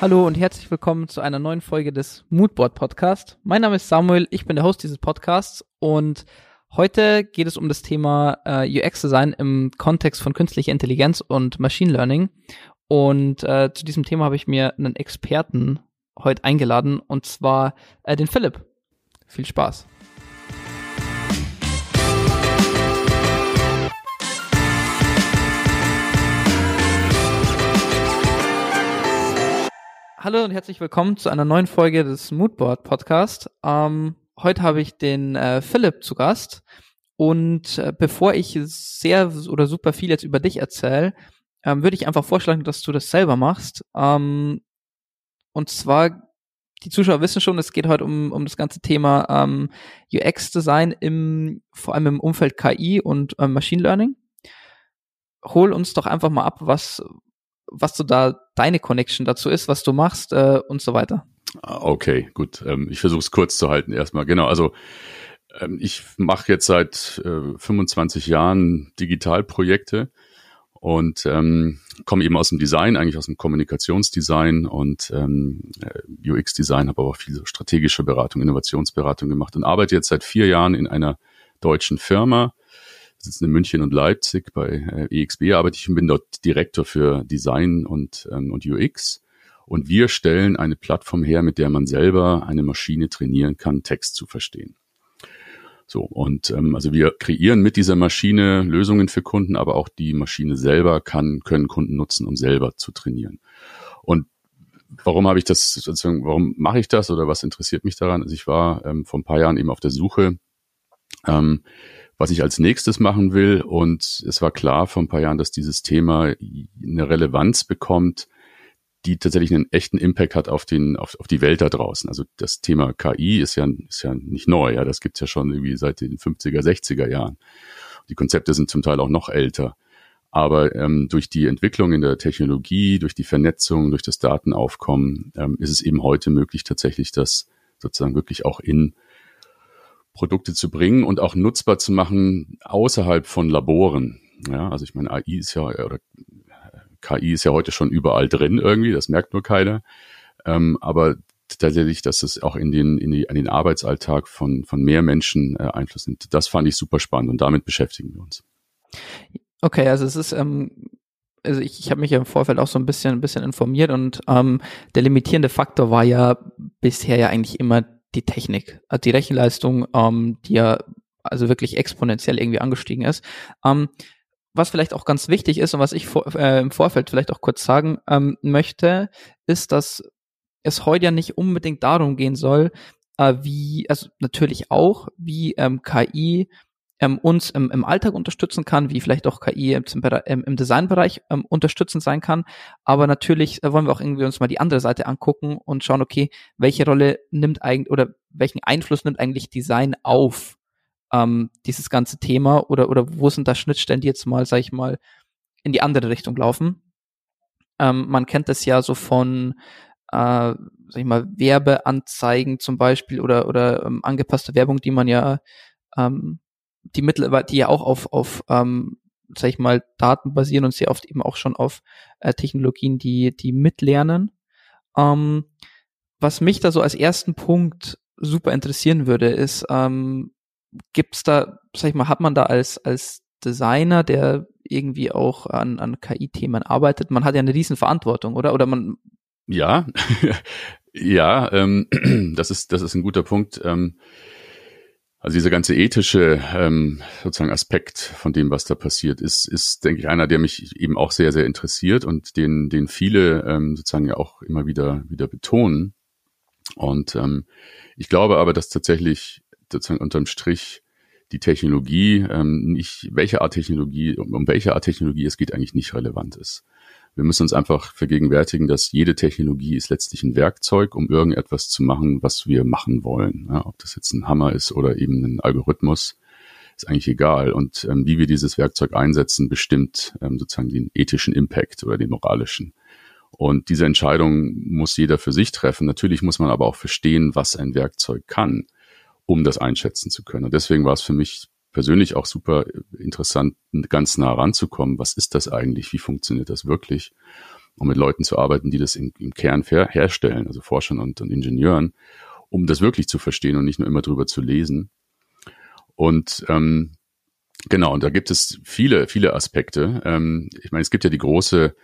Hallo und herzlich willkommen zu einer neuen Folge des Moodboard Podcast. Mein Name ist Samuel, ich bin der Host dieses Podcasts und heute geht es um das Thema äh, UX Design im Kontext von künstlicher Intelligenz und Machine Learning. Und äh, zu diesem Thema habe ich mir einen Experten heute eingeladen und zwar äh, den Philipp. Viel Spaß. Hallo und herzlich willkommen zu einer neuen Folge des Moodboard Podcast. Ähm, heute habe ich den äh, Philipp zu Gast und äh, bevor ich sehr oder super viel jetzt über dich erzähle, ähm, würde ich einfach vorschlagen, dass du das selber machst. Ähm, und zwar, die Zuschauer wissen schon, es geht heute um, um das ganze Thema ähm, UX-Design im, vor allem im Umfeld KI und ähm, Machine Learning. Hol uns doch einfach mal ab, was, was so da deine Connection dazu ist, was du machst äh, und so weiter. Ah, okay, gut. Ähm, ich versuche es kurz zu halten erstmal. Genau, also ähm, ich mache jetzt seit äh, 25 Jahren Digitalprojekte und ähm, komme eben aus dem Design, eigentlich aus dem Kommunikationsdesign und ähm, äh, UX-Design, habe aber auch viel strategische Beratung, Innovationsberatung gemacht und arbeite jetzt seit vier Jahren in einer deutschen Firma, sitzen in München und Leipzig. Bei äh, EXB arbeite ich und bin dort Direktor für Design und, ähm, und UX. Und wir stellen eine Plattform her, mit der man selber eine Maschine trainieren kann, Text zu verstehen. So, und ähm, also wir kreieren mit dieser Maschine Lösungen für Kunden, aber auch die Maschine selber kann, können Kunden nutzen, um selber zu trainieren. Und warum habe ich das, sozusagen, warum mache ich das oder was interessiert mich daran? Also ich war ähm, vor ein paar Jahren eben auf der Suche ähm, was ich als nächstes machen will. Und es war klar vor ein paar Jahren, dass dieses Thema eine Relevanz bekommt, die tatsächlich einen echten Impact hat auf den, auf, auf die Welt da draußen. Also das Thema KI ist ja, ist ja nicht neu, ja. Das gibt's ja schon irgendwie seit den 50er, 60er Jahren. Die Konzepte sind zum Teil auch noch älter. Aber ähm, durch die Entwicklung in der Technologie, durch die Vernetzung, durch das Datenaufkommen ähm, ist es eben heute möglich, tatsächlich das sozusagen wirklich auch in Produkte zu bringen und auch nutzbar zu machen außerhalb von Laboren. Ja, also ich meine, AI ist ja, oder KI ist ja heute schon überall drin irgendwie, das merkt nur keiner. Ähm, aber tatsächlich, dass es auch in den, in, die, in den Arbeitsalltag von, von mehr Menschen äh, Einfluss nimmt. Das fand ich super spannend und damit beschäftigen wir uns. Okay, also es ist, ähm, also ich, ich habe mich ja im Vorfeld auch so ein bisschen, ein bisschen informiert und ähm, der limitierende Faktor war ja bisher ja eigentlich immer die Technik, also die Rechenleistung, ähm, die ja also wirklich exponentiell irgendwie angestiegen ist. Ähm, was vielleicht auch ganz wichtig ist und was ich vor, äh, im Vorfeld vielleicht auch kurz sagen ähm, möchte, ist, dass es heute ja nicht unbedingt darum gehen soll, äh, wie, also natürlich auch, wie ähm, KI ähm, uns im, im Alltag unterstützen kann, wie vielleicht auch KI im, im, im Designbereich ähm, unterstützend sein kann. Aber natürlich äh, wollen wir auch irgendwie uns mal die andere Seite angucken und schauen, okay, welche Rolle nimmt eigentlich oder welchen Einfluss nimmt eigentlich Design auf ähm, dieses ganze Thema oder oder wo sind da Schnittstellen, die jetzt mal, sag ich mal, in die andere Richtung laufen? Ähm, man kennt das ja so von äh, sag ich mal, Werbeanzeigen zum Beispiel oder, oder ähm, angepasste Werbung, die man ja ähm, die Mittel, die ja auch auf, auf ähm, sag ich mal, Daten basieren und sehr oft eben auch schon auf äh, Technologien, die, die mitlernen. Ähm, was mich da so als ersten Punkt super interessieren würde, ist, ähm, gibt's da, sag ich mal, hat man da als, als Designer, der irgendwie auch an, an KI-Themen arbeitet, man hat ja eine riesen Verantwortung, oder? Oder man. Ja, ja, ähm, das ist, das ist ein guter Punkt. Ähm, also dieser ganze ethische ähm, sozusagen Aspekt von dem, was da passiert, ist, ist, denke ich, einer, der mich eben auch sehr, sehr interessiert und den, den viele ähm, sozusagen ja auch immer wieder, wieder betonen. Und ähm, ich glaube aber, dass tatsächlich sozusagen unterm Strich die Technologie, ähm, nicht welche Art Technologie, um, um welche Art Technologie es geht, eigentlich nicht relevant ist. Wir müssen uns einfach vergegenwärtigen, dass jede Technologie ist letztlich ein Werkzeug, um irgendetwas zu machen, was wir machen wollen. Ja, ob das jetzt ein Hammer ist oder eben ein Algorithmus, ist eigentlich egal. Und ähm, wie wir dieses Werkzeug einsetzen, bestimmt ähm, sozusagen den ethischen Impact oder den moralischen. Und diese Entscheidung muss jeder für sich treffen. Natürlich muss man aber auch verstehen, was ein Werkzeug kann, um das einschätzen zu können. Und deswegen war es für mich persönlich auch super interessant, ganz nah ranzukommen. Was ist das eigentlich? Wie funktioniert das wirklich? um mit Leuten zu arbeiten, die das im, im Kern herstellen, also Forschern und, und Ingenieuren, um das wirklich zu verstehen und nicht nur immer drüber zu lesen. Und ähm, genau, und da gibt es viele, viele Aspekte. Ähm, ich meine, es gibt ja die große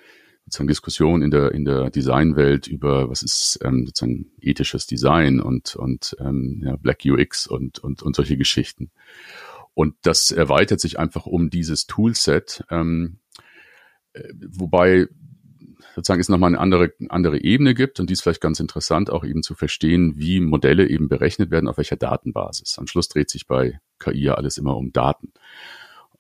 sozusagen Diskussion in der in der Designwelt über was ist ähm, sozusagen ethisches Design und und ähm, ja, Black UX und und und solche Geschichten. Und das erweitert sich einfach um dieses Toolset, ähm, äh, wobei sozusagen es nochmal eine andere, andere Ebene gibt und die ist vielleicht ganz interessant, auch eben zu verstehen, wie Modelle eben berechnet werden, auf welcher Datenbasis. Am Schluss dreht sich bei KI ja alles immer um Daten.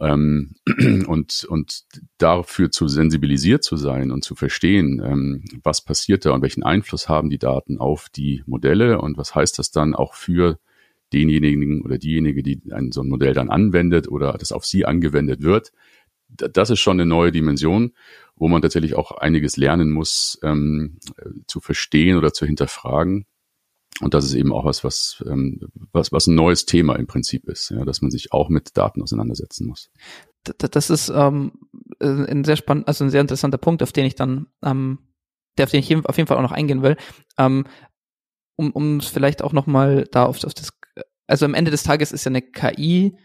Ähm, und, und dafür zu sensibilisiert zu sein und zu verstehen, ähm, was passiert da und welchen Einfluss haben die Daten auf die Modelle und was heißt das dann auch für denjenigen oder diejenige, die ein, so ein Modell dann anwendet oder das auf sie angewendet wird. Das ist schon eine neue Dimension wo man tatsächlich auch einiges lernen muss, ähm, zu verstehen oder zu hinterfragen. Und das ist eben auch was, was, ähm, was, was ein neues Thema im Prinzip ist, ja, dass man sich auch mit Daten auseinandersetzen muss. Das ist ähm, ein sehr spannend, also ein sehr interessanter Punkt, auf den ich dann, ähm, der auf den ich auf jeden Fall auch noch eingehen will, ähm, um um es vielleicht auch noch mal da auf, auf das, also am Ende des Tages ist ja eine KI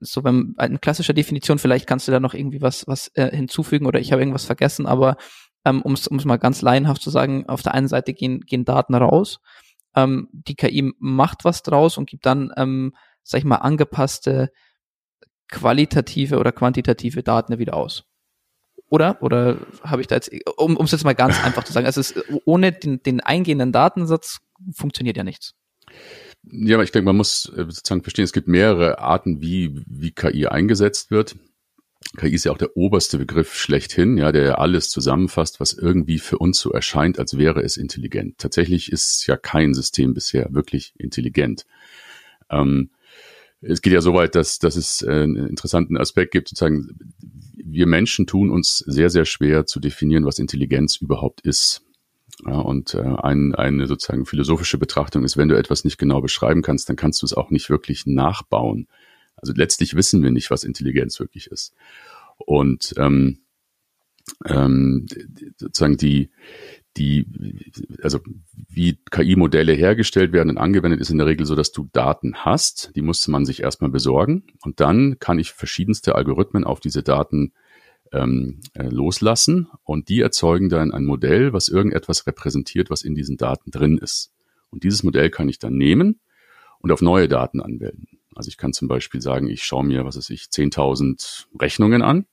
so beim eine klassischer Definition, vielleicht kannst du da noch irgendwie was, was äh, hinzufügen oder ich habe irgendwas vergessen, aber ähm, um es mal ganz laienhaft zu sagen, auf der einen Seite gehen, gehen Daten raus, ähm, die KI macht was draus und gibt dann, ähm, sag ich mal, angepasste qualitative oder quantitative Daten wieder aus. Oder? Oder habe ich da jetzt, um es jetzt mal ganz einfach zu sagen, also es, ohne den, den eingehenden Datensatz funktioniert ja nichts. Ja, aber ich denke, man muss äh, sozusagen verstehen, es gibt mehrere Arten, wie, wie KI eingesetzt wird. KI ist ja auch der oberste Begriff schlechthin, ja, der alles zusammenfasst, was irgendwie für uns so erscheint, als wäre es intelligent. Tatsächlich ist ja kein System bisher wirklich intelligent. Ähm, es geht ja so weit, dass, dass es äh, einen interessanten Aspekt gibt, sozusagen, wir Menschen tun uns sehr, sehr schwer zu definieren, was Intelligenz überhaupt ist. Ja, und äh, ein, eine sozusagen philosophische Betrachtung ist, wenn du etwas nicht genau beschreiben kannst, dann kannst du es auch nicht wirklich nachbauen. Also letztlich wissen wir nicht, was Intelligenz wirklich ist. Und ähm, ähm, sozusagen die, die, also wie KI-Modelle hergestellt werden und angewendet, ist in der Regel so, dass du Daten hast, die musste man sich erstmal besorgen und dann kann ich verschiedenste Algorithmen auf diese Daten ähm, äh, loslassen und die erzeugen dann ein Modell, was irgendetwas repräsentiert, was in diesen Daten drin ist. Und dieses Modell kann ich dann nehmen und auf neue Daten anwenden. Also ich kann zum Beispiel sagen, ich schaue mir, was weiß ich, 10.000 Rechnungen an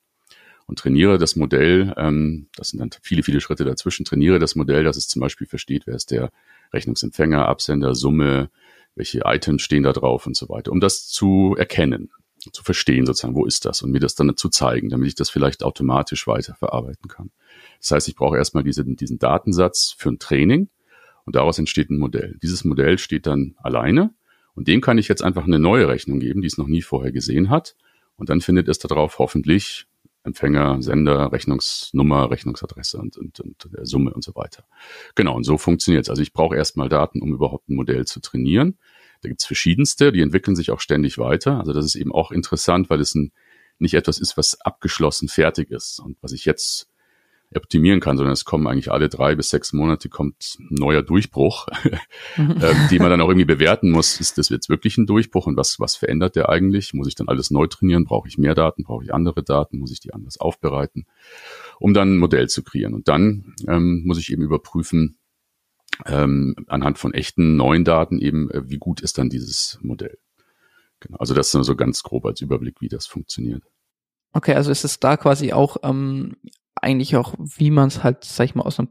und trainiere das Modell, ähm, das sind dann viele, viele Schritte dazwischen, trainiere das Modell, dass es zum Beispiel versteht, wer ist der Rechnungsempfänger, Absender, Summe, welche Items stehen da drauf und so weiter, um das zu erkennen zu verstehen sozusagen, wo ist das und mir das dann zu zeigen, damit ich das vielleicht automatisch weiterverarbeiten kann. Das heißt, ich brauche erstmal diese, diesen Datensatz für ein Training und daraus entsteht ein Modell. Dieses Modell steht dann alleine und dem kann ich jetzt einfach eine neue Rechnung geben, die es noch nie vorher gesehen hat und dann findet es darauf hoffentlich Empfänger, Sender, Rechnungsnummer, Rechnungsadresse und, und, und Summe und so weiter. Genau, und so funktioniert es. Also ich brauche erstmal Daten, um überhaupt ein Modell zu trainieren. Da gibt's verschiedenste, die entwickeln sich auch ständig weiter. Also das ist eben auch interessant, weil es ein, nicht etwas ist, was abgeschlossen fertig ist und was ich jetzt optimieren kann, sondern es kommen eigentlich alle drei bis sechs Monate kommt ein neuer Durchbruch, mhm. ähm, die man dann auch irgendwie bewerten muss. Ist das jetzt wirklich ein Durchbruch und was, was verändert der eigentlich? Muss ich dann alles neu trainieren? Brauche ich mehr Daten? Brauche ich andere Daten? Muss ich die anders aufbereiten? Um dann ein Modell zu kreieren. Und dann ähm, muss ich eben überprüfen, ähm, anhand von echten neuen Daten eben, äh, wie gut ist dann dieses Modell. Genau. Also das ist nur so ganz grob als Überblick, wie das funktioniert. Okay, also ist es da quasi auch ähm, eigentlich auch, wie man es halt, sag ich mal, aus einem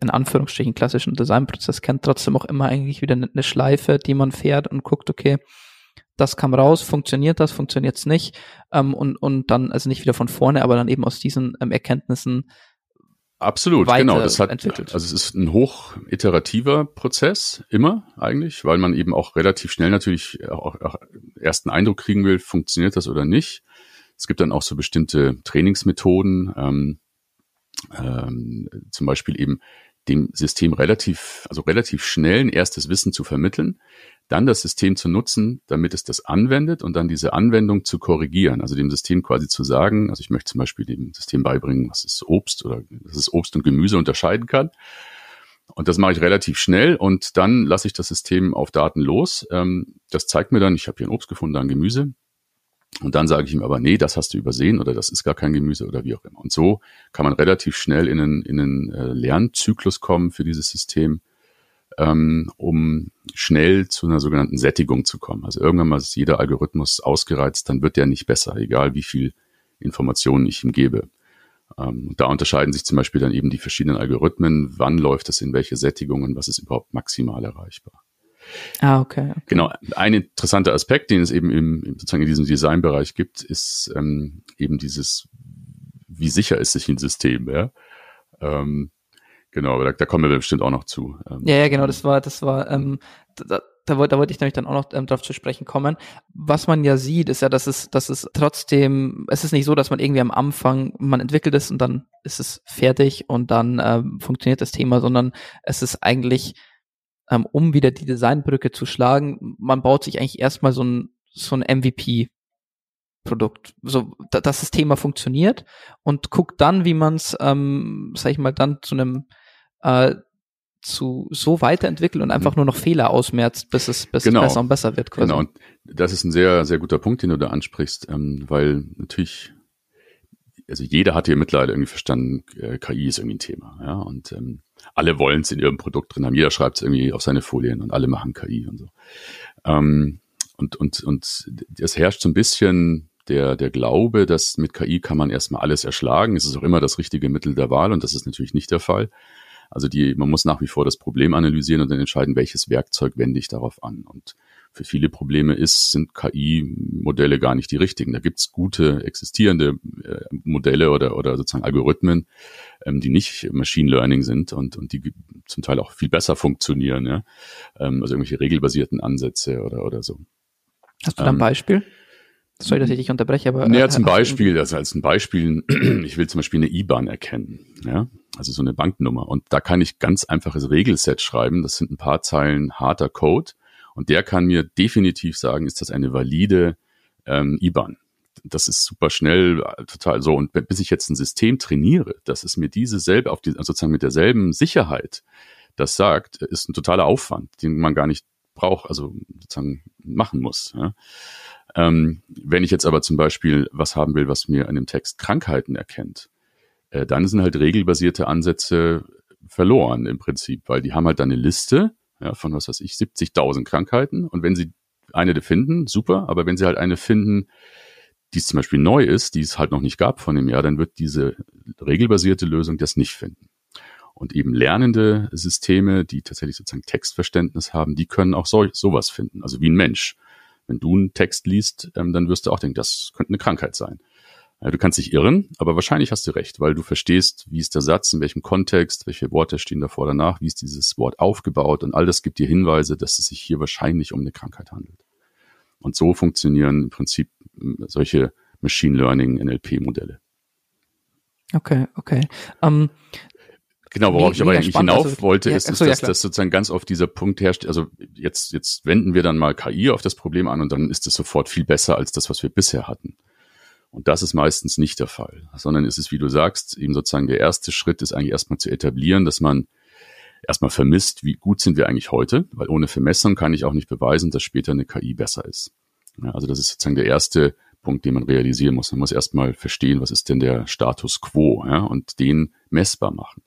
in Anführungsstrichen klassischen Designprozess kennt, trotzdem auch immer eigentlich wieder eine Schleife, die man fährt und guckt, okay, das kam raus, funktioniert das, funktioniert es nicht ähm, und, und dann, also nicht wieder von vorne, aber dann eben aus diesen ähm, Erkenntnissen Absolut, genau. Das hat, entwickelt. also es ist ein hoch iterativer Prozess, immer eigentlich, weil man eben auch relativ schnell natürlich auch, auch ersten Eindruck kriegen will, funktioniert das oder nicht. Es gibt dann auch so bestimmte Trainingsmethoden, ähm, ähm, zum Beispiel eben dem System relativ, also relativ schnell ein erstes Wissen zu vermitteln, dann das System zu nutzen, damit es das anwendet und dann diese Anwendung zu korrigieren. Also dem System quasi zu sagen, also ich möchte zum Beispiel dem System beibringen, was ist Obst oder dass es Obst und Gemüse unterscheiden kann. Und das mache ich relativ schnell und dann lasse ich das System auf Daten los. Ähm, das zeigt mir dann, ich habe hier ein Obst gefunden, ein Gemüse. Und dann sage ich ihm aber, nee, das hast du übersehen oder das ist gar kein Gemüse oder wie auch immer. Und so kann man relativ schnell in einen, in einen äh, Lernzyklus kommen für dieses System, ähm, um schnell zu einer sogenannten Sättigung zu kommen. Also irgendwann mal ist jeder Algorithmus ausgereizt, dann wird der nicht besser, egal wie viel Informationen ich ihm gebe. Ähm, da unterscheiden sich zum Beispiel dann eben die verschiedenen Algorithmen, wann läuft es in welche Sättigungen, was ist überhaupt maximal erreichbar. Ah, okay, okay. Genau. Ein interessanter Aspekt, den es eben im, sozusagen in diesem Designbereich gibt, ist ähm, eben dieses, wie sicher ist sich ein System, ja. Ähm, genau, aber da, da kommen wir bestimmt auch noch zu. Ähm, ja, ja, genau, das war, das war, ähm, da, da, wollte, da wollte ich nämlich dann auch noch ähm, drauf zu sprechen kommen. Was man ja sieht, ist ja, dass es, dass es trotzdem, es ist nicht so, dass man irgendwie am Anfang, man entwickelt es und dann ist es fertig und dann ähm, funktioniert das Thema, sondern es ist eigentlich ähm, um wieder die Designbrücke zu schlagen, man baut sich eigentlich erstmal so ein, so ein MVP Produkt, so dass das Thema funktioniert und guckt dann, wie man es, ähm, sag ich mal, dann zu einem äh, zu so weiterentwickelt und einfach mhm. nur noch Fehler ausmerzt, bis es, bis genau. es besser und besser wird. Quasi. Genau, und das ist ein sehr, sehr guter Punkt, den du da ansprichst, ähm, weil natürlich, also jeder hat hier mittlerweile irgendwie verstanden, äh, KI ist irgendwie ein Thema, ja, und ähm, alle wollen es in ihrem Produkt drin haben. Jeder schreibt es irgendwie auf seine Folien und alle machen KI und so. Ähm, und, und, und es herrscht so ein bisschen der, der Glaube, dass mit KI kann man erstmal alles erschlagen. Es ist auch immer das richtige Mittel der Wahl und das ist natürlich nicht der Fall. Also die, man muss nach wie vor das Problem analysieren und dann entscheiden, welches Werkzeug wende ich darauf an. Und für viele Probleme ist, sind KI-Modelle gar nicht die richtigen. Da gibt's gute existierende äh, Modelle oder, oder sozusagen Algorithmen, ähm, die nicht Machine Learning sind und, und die zum Teil auch viel besser funktionieren. Ja? Ähm, also irgendwelche regelbasierten Ansätze oder, oder so. Hast du da ein ähm, Beispiel? Sorry, dass ich dich unterbreche, aber. Naja, zum Beispiel, also als ein Beispiel, ich will zum Beispiel eine IBAN erkennen, ja, also so eine Banknummer. Und da kann ich ganz einfaches Regelset schreiben. Das sind ein paar Zeilen harter Code. Und der kann mir definitiv sagen, ist das eine valide ähm, IBAN. Das ist super schnell, äh, total so. Und bis ich jetzt ein System trainiere, dass es mir diese selbe, auf die, also sozusagen mit derselben Sicherheit das sagt, ist ein totaler Aufwand, den man gar nicht braucht, also sozusagen machen muss. Ja. Ähm, wenn ich jetzt aber zum Beispiel was haben will, was mir an dem Text Krankheiten erkennt, äh, dann sind halt regelbasierte Ansätze verloren im Prinzip, weil die haben halt dann eine Liste ja, von was weiß ich, 70.000 Krankheiten. Und wenn sie eine finden, super, aber wenn sie halt eine finden, die zum Beispiel neu ist, die es halt noch nicht gab von dem Jahr, dann wird diese regelbasierte Lösung das nicht finden. Und eben lernende Systeme, die tatsächlich sozusagen Textverständnis haben, die können auch so, sowas finden, also wie ein Mensch. Wenn du einen Text liest, ähm, dann wirst du auch denken, das könnte eine Krankheit sein. Du kannst dich irren, aber wahrscheinlich hast du recht, weil du verstehst, wie ist der Satz, in welchem Kontext, welche Worte stehen davor danach, wie ist dieses Wort aufgebaut und all das gibt dir Hinweise, dass es sich hier wahrscheinlich um eine Krankheit handelt. Und so funktionieren im Prinzip hm, solche Machine Learning NLP-Modelle. Okay, okay. Um, ähm, Genau, worauf ich aber eigentlich hinauf also, wollte, ja, ist, ist so, dass, ja, dass sozusagen ganz oft dieser Punkt herrscht. Also jetzt, jetzt wenden wir dann mal KI auf das Problem an und dann ist es sofort viel besser als das, was wir bisher hatten. Und das ist meistens nicht der Fall, sondern es ist, wie du sagst, eben sozusagen der erste Schritt ist eigentlich erstmal zu etablieren, dass man erstmal vermisst, wie gut sind wir eigentlich heute, weil ohne Vermessung kann ich auch nicht beweisen, dass später eine KI besser ist. Ja, also das ist sozusagen der erste Punkt, den man realisieren muss. Man muss erstmal verstehen, was ist denn der Status quo ja, und den messbar machen.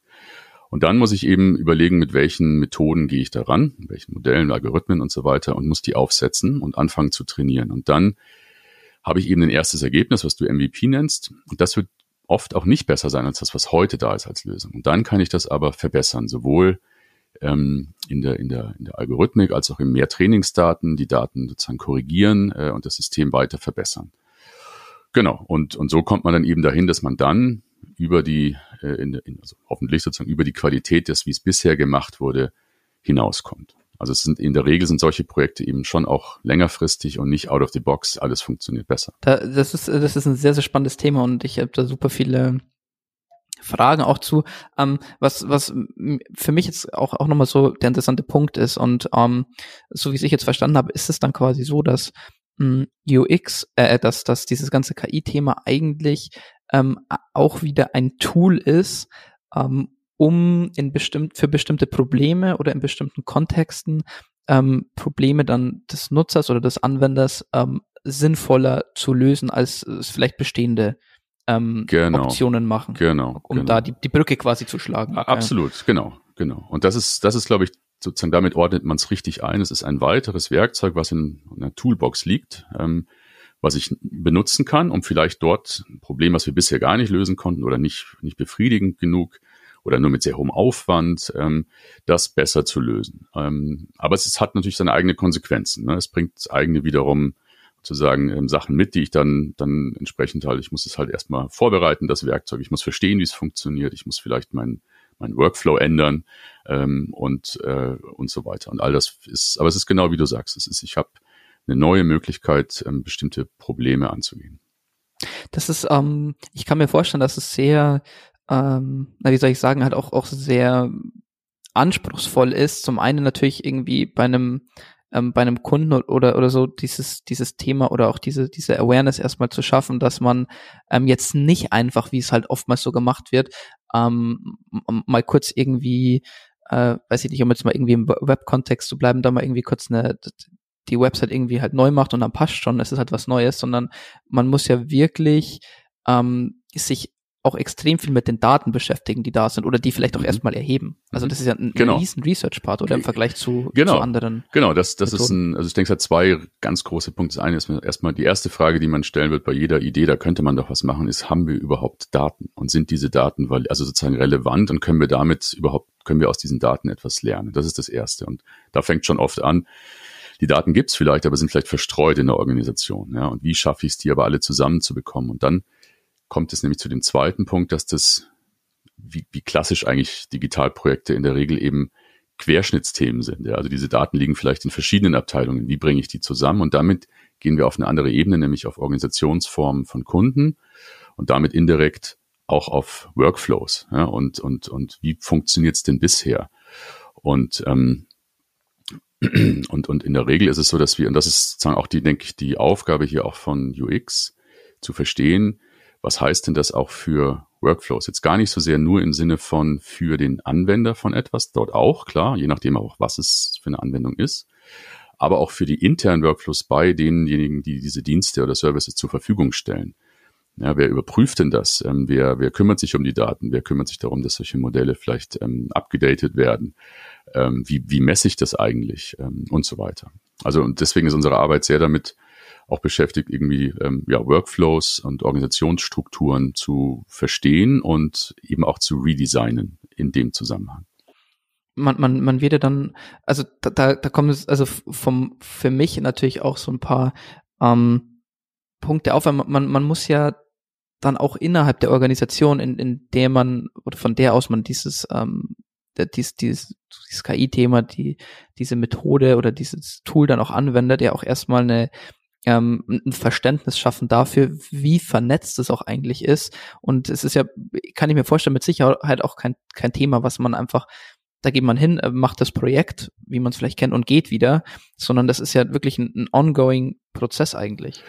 Und dann muss ich eben überlegen, mit welchen Methoden gehe ich daran, mit welchen Modellen, Algorithmen und so weiter und muss die aufsetzen und anfangen zu trainieren. Und dann habe ich eben ein erstes Ergebnis, was du MVP nennst. Und das wird oft auch nicht besser sein als das, was heute da ist als Lösung. Und dann kann ich das aber verbessern, sowohl ähm, in, der, in, der, in der Algorithmik als auch in mehr Trainingsdaten, die Daten sozusagen korrigieren äh, und das System weiter verbessern. Genau, und, und so kommt man dann eben dahin, dass man dann über die, äh, in, in, also hoffentlich sozusagen über die Qualität des, wie es bisher gemacht wurde, hinauskommt. Also es sind in der Regel sind solche Projekte eben schon auch längerfristig und nicht out of the box. Alles funktioniert besser. Da, das ist das ist ein sehr sehr spannendes Thema und ich habe da super viele Fragen auch zu, ähm, was, was für mich jetzt auch, auch nochmal so der interessante Punkt ist. Und ähm, so wie ich jetzt verstanden habe, ist es dann quasi so, dass mh, UX, äh, dass, dass dieses ganze KI-Thema eigentlich ähm, auch wieder ein Tool ist, ähm, um in bestimmt, für bestimmte Probleme oder in bestimmten Kontexten ähm, Probleme dann des Nutzers oder des Anwenders ähm, sinnvoller zu lösen, als es vielleicht bestehende ähm, genau. Optionen machen. Genau. Um genau. da die, die Brücke quasi zu schlagen. Absolut, ja. genau, genau. Und das ist, das ist, glaube ich, sozusagen damit ordnet man es richtig ein. Es ist ein weiteres Werkzeug, was in einer Toolbox liegt, ähm, was ich benutzen kann, um vielleicht dort ein Problem, was wir bisher gar nicht lösen konnten oder nicht, nicht befriedigend genug oder nur mit sehr hohem Aufwand, ähm, das besser zu lösen. Ähm, aber es ist, hat natürlich seine eigenen Konsequenzen. Ne? Es bringt eigene wiederum sozusagen ähm, Sachen mit, die ich dann, dann entsprechend halt, ich muss es halt erstmal vorbereiten, das Werkzeug. Ich muss verstehen, wie es funktioniert. Ich muss vielleicht mein, mein Workflow ändern ähm, und, äh, und so weiter. Und all das ist, aber es ist genau wie du sagst, es ist, ich habe eine neue Möglichkeit, ähm, bestimmte Probleme anzugehen. Das ist, ähm, ich kann mir vorstellen, dass es sehr, ähm, na, wie soll ich sagen, halt auch, auch sehr anspruchsvoll ist. Zum einen natürlich irgendwie bei einem ähm, bei einem Kunden oder, oder so dieses, dieses Thema oder auch diese, diese Awareness erstmal zu schaffen, dass man ähm, jetzt nicht einfach, wie es halt oftmals so gemacht wird, ähm, mal kurz irgendwie, äh, weiß ich nicht, um jetzt mal irgendwie im Web-Kontext zu bleiben, da mal irgendwie kurz eine, die Website irgendwie halt neu macht und dann passt schon, es ist halt was Neues, sondern man muss ja wirklich ähm, sich auch extrem viel mit den Daten beschäftigen, die da sind oder die vielleicht auch mhm. erstmal erheben. Also mhm. das ist ja ein, genau. riesen Research-Part oder im Vergleich zu, genau. zu anderen. Genau, das, das ist ein, also ich denke, es hat zwei ganz große Punkte. Das eine ist erstmal die erste Frage, die man stellen wird bei jeder Idee, da könnte man doch was machen, ist, haben wir überhaupt Daten? Und sind diese Daten also sozusagen relevant und können wir damit überhaupt, können wir aus diesen Daten etwas lernen? Das ist das Erste. Und da fängt schon oft an, die Daten gibt's vielleicht, aber sind vielleicht verstreut in der Organisation. Ja? Und wie schaffe ich es, die aber alle zusammenzubekommen? Und dann kommt es nämlich zu dem zweiten Punkt, dass das, wie, wie klassisch eigentlich Digitalprojekte in der Regel eben Querschnittsthemen sind. Ja. Also diese Daten liegen vielleicht in verschiedenen Abteilungen. Wie bringe ich die zusammen? Und damit gehen wir auf eine andere Ebene, nämlich auf Organisationsformen von Kunden und damit indirekt auch auf Workflows. Ja, und, und, und wie funktioniert es denn bisher? Und, ähm, und, und in der Regel ist es so, dass wir, und das ist sozusagen auch die, denke ich, die Aufgabe hier auch von UX, zu verstehen, was heißt denn das auch für Workflows? Jetzt gar nicht so sehr nur im Sinne von für den Anwender von etwas, dort auch, klar, je nachdem auch, was es für eine Anwendung ist, aber auch für die internen Workflows bei denjenigen, die diese Dienste oder Services zur Verfügung stellen. Ja, wer überprüft denn das? Ähm, wer, wer kümmert sich um die Daten? Wer kümmert sich darum, dass solche Modelle vielleicht ähm, abgedatet werden? Ähm, wie, wie messe ich das eigentlich? Ähm, und so weiter. Also und deswegen ist unsere Arbeit sehr damit auch beschäftigt, irgendwie ähm, ja, Workflows und Organisationsstrukturen zu verstehen und eben auch zu redesignen in dem Zusammenhang. Man, man, man wird ja dann, also da, da, da kommt es also vom für mich natürlich auch so ein paar ähm, Punkte auf, weil man, man muss ja dann auch innerhalb der Organisation, in, in der man oder von der aus man dieses ähm, dieses, dieses, dieses KI-Thema, die, diese Methode oder dieses Tool dann auch anwendet, ja auch erstmal eine ähm, ein Verständnis schaffen dafür, wie vernetzt es auch eigentlich ist. Und es ist ja, kann ich mir vorstellen, mit Sicherheit auch kein, kein Thema, was man einfach, da geht man hin, äh, macht das Projekt, wie man es vielleicht kennt, und geht wieder, sondern das ist ja wirklich ein, ein ongoing Prozess eigentlich.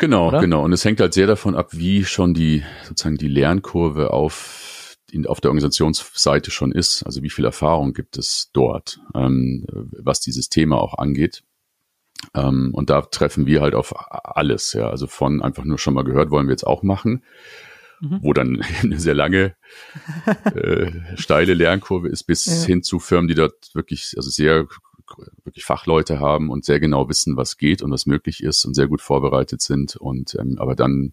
Genau, Oder? genau. Und es hängt halt sehr davon ab, wie schon die, sozusagen die Lernkurve auf, in, auf der Organisationsseite schon ist. Also wie viel Erfahrung gibt es dort, ähm, was dieses Thema auch angeht. Ähm, und da treffen wir halt auf alles, ja. Also von einfach nur schon mal gehört, wollen wir jetzt auch machen, mhm. wo dann eine sehr lange, äh, steile Lernkurve ist, bis ja. hin zu Firmen, die dort wirklich, also sehr wirklich Fachleute haben und sehr genau wissen, was geht und was möglich ist und sehr gut vorbereitet sind und ähm, aber dann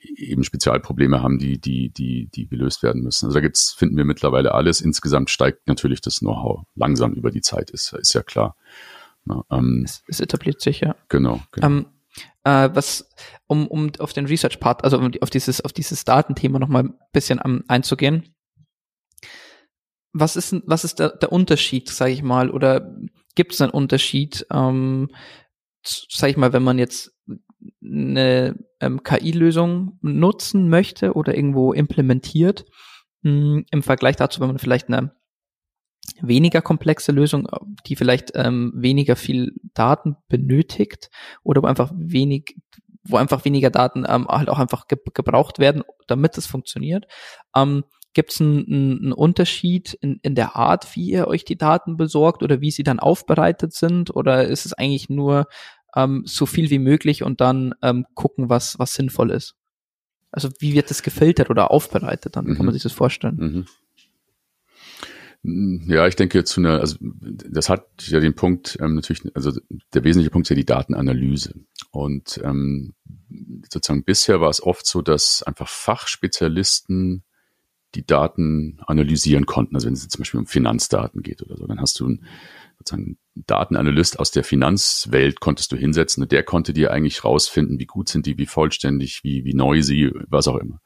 eben Spezialprobleme haben, die, die, die, die gelöst werden müssen. Also da gibt's, finden wir mittlerweile alles. Insgesamt steigt natürlich das Know-how langsam über die Zeit, ist, ist ja klar. Ne? Ähm, es, es, etabliert sich, ja. Genau. genau. Ähm, äh, was, um, um auf den Research-Part, also um auf dieses, auf dieses Datenthema nochmal ein bisschen um, einzugehen. Was ist, was ist der, der Unterschied, sage ich mal, oder gibt es einen Unterschied, ähm, sage ich mal, wenn man jetzt eine ähm, KI-Lösung nutzen möchte oder irgendwo implementiert mh, hm, im Vergleich dazu, wenn man vielleicht eine weniger komplexe Lösung, die vielleicht ähm, weniger viel Daten benötigt oder wo einfach wenig, wo einfach weniger Daten ähm, halt auch einfach ge gebraucht werden, damit es funktioniert. Ähm, Gibt es einen, einen Unterschied in, in der Art, wie ihr euch die Daten besorgt oder wie sie dann aufbereitet sind? Oder ist es eigentlich nur ähm, so viel wie möglich und dann ähm, gucken, was, was sinnvoll ist? Also wie wird das gefiltert oder aufbereitet? Dann mhm. kann man sich das vorstellen. Mhm. Ja, ich denke zu einer, also das hat ja den Punkt ähm, natürlich, also der wesentliche Punkt ist ja die Datenanalyse. Und ähm, sozusagen bisher war es oft so, dass einfach Fachspezialisten die Daten analysieren konnten. Also wenn es zum Beispiel um Finanzdaten geht oder so, dann hast du einen sozusagen Datenanalyst aus der Finanzwelt konntest du hinsetzen und der konnte dir eigentlich rausfinden, wie gut sind die, wie vollständig, wie, wie neu sie, was auch immer.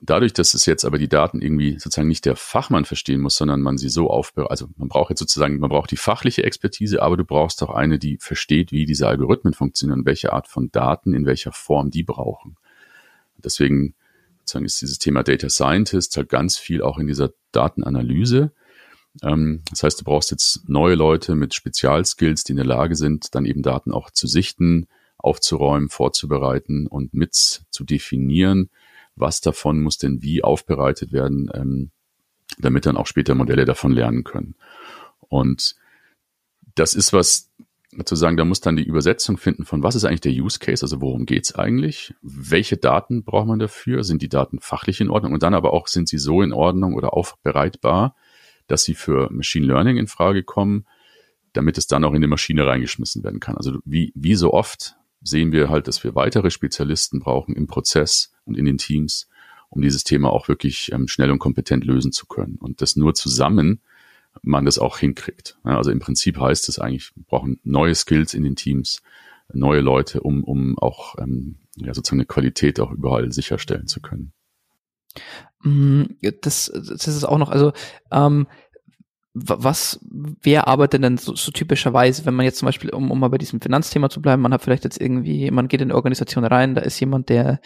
Dadurch, dass es jetzt aber die Daten irgendwie sozusagen nicht der Fachmann verstehen muss, sondern man sie so aufbereitet, also man braucht jetzt sozusagen, man braucht die fachliche Expertise, aber du brauchst auch eine, die versteht, wie diese Algorithmen funktionieren welche Art von Daten in welcher Form die brauchen. Deswegen sozusagen ist dieses Thema Data Scientist halt ganz viel auch in dieser Datenanalyse. Ähm, das heißt, du brauchst jetzt neue Leute mit Spezialskills, die in der Lage sind, dann eben Daten auch zu sichten, aufzuräumen, vorzubereiten und mit zu definieren, was davon muss denn wie aufbereitet werden, ähm, damit dann auch später Modelle davon lernen können. Und das ist was, zu sagen, da muss dann die Übersetzung finden von was ist eigentlich der Use Case, also worum geht's eigentlich, welche Daten braucht man dafür, sind die Daten fachlich in Ordnung und dann aber auch sind sie so in Ordnung oder aufbereitbar, dass sie für Machine Learning in Frage kommen, damit es dann auch in die Maschine reingeschmissen werden kann. Also wie, wie so oft sehen wir halt, dass wir weitere Spezialisten brauchen im Prozess und in den Teams, um dieses Thema auch wirklich ähm, schnell und kompetent lösen zu können. Und das nur zusammen man das auch hinkriegt. Also im Prinzip heißt es eigentlich, wir brauchen neue Skills in den Teams, neue Leute, um, um auch ähm, ja, sozusagen eine Qualität auch überall sicherstellen zu können. Mm, das, das ist auch noch, also ähm, was, wer arbeitet denn so, so typischerweise, wenn man jetzt zum Beispiel, um, um mal bei diesem Finanzthema zu bleiben, man hat vielleicht jetzt irgendwie, man geht in eine Organisation rein, da ist jemand, der,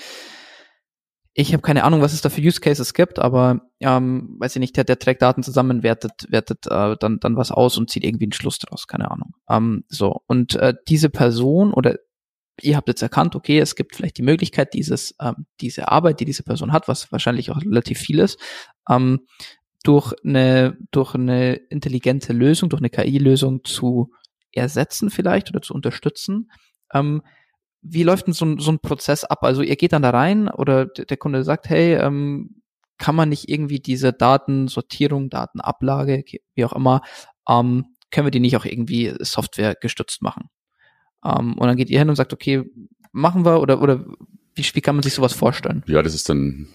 ich habe keine Ahnung, was es da für Use Cases gibt, aber ähm, weiß ich nicht, der, der trägt Daten zusammen, wertet, wertet äh, dann, dann was aus und zieht irgendwie einen Schluss daraus, keine Ahnung. Ähm, so, und äh, diese Person oder ihr habt jetzt erkannt, okay, es gibt vielleicht die Möglichkeit, dieses, ähm, diese Arbeit, die diese Person hat, was wahrscheinlich auch relativ viel ist, ähm, durch eine, durch eine intelligente Lösung, durch eine KI-Lösung zu ersetzen vielleicht oder zu unterstützen. Ähm, wie läuft denn so ein, so ein Prozess ab? Also ihr geht dann da rein oder der Kunde sagt, hey, ähm, kann man nicht irgendwie diese Datensortierung, Datenablage, wie auch immer, ähm, können wir die nicht auch irgendwie Software gestützt machen? Ähm, und dann geht ihr hin und sagt, okay, machen wir oder, oder wie, wie kann man sich sowas vorstellen? Ja, das ist dann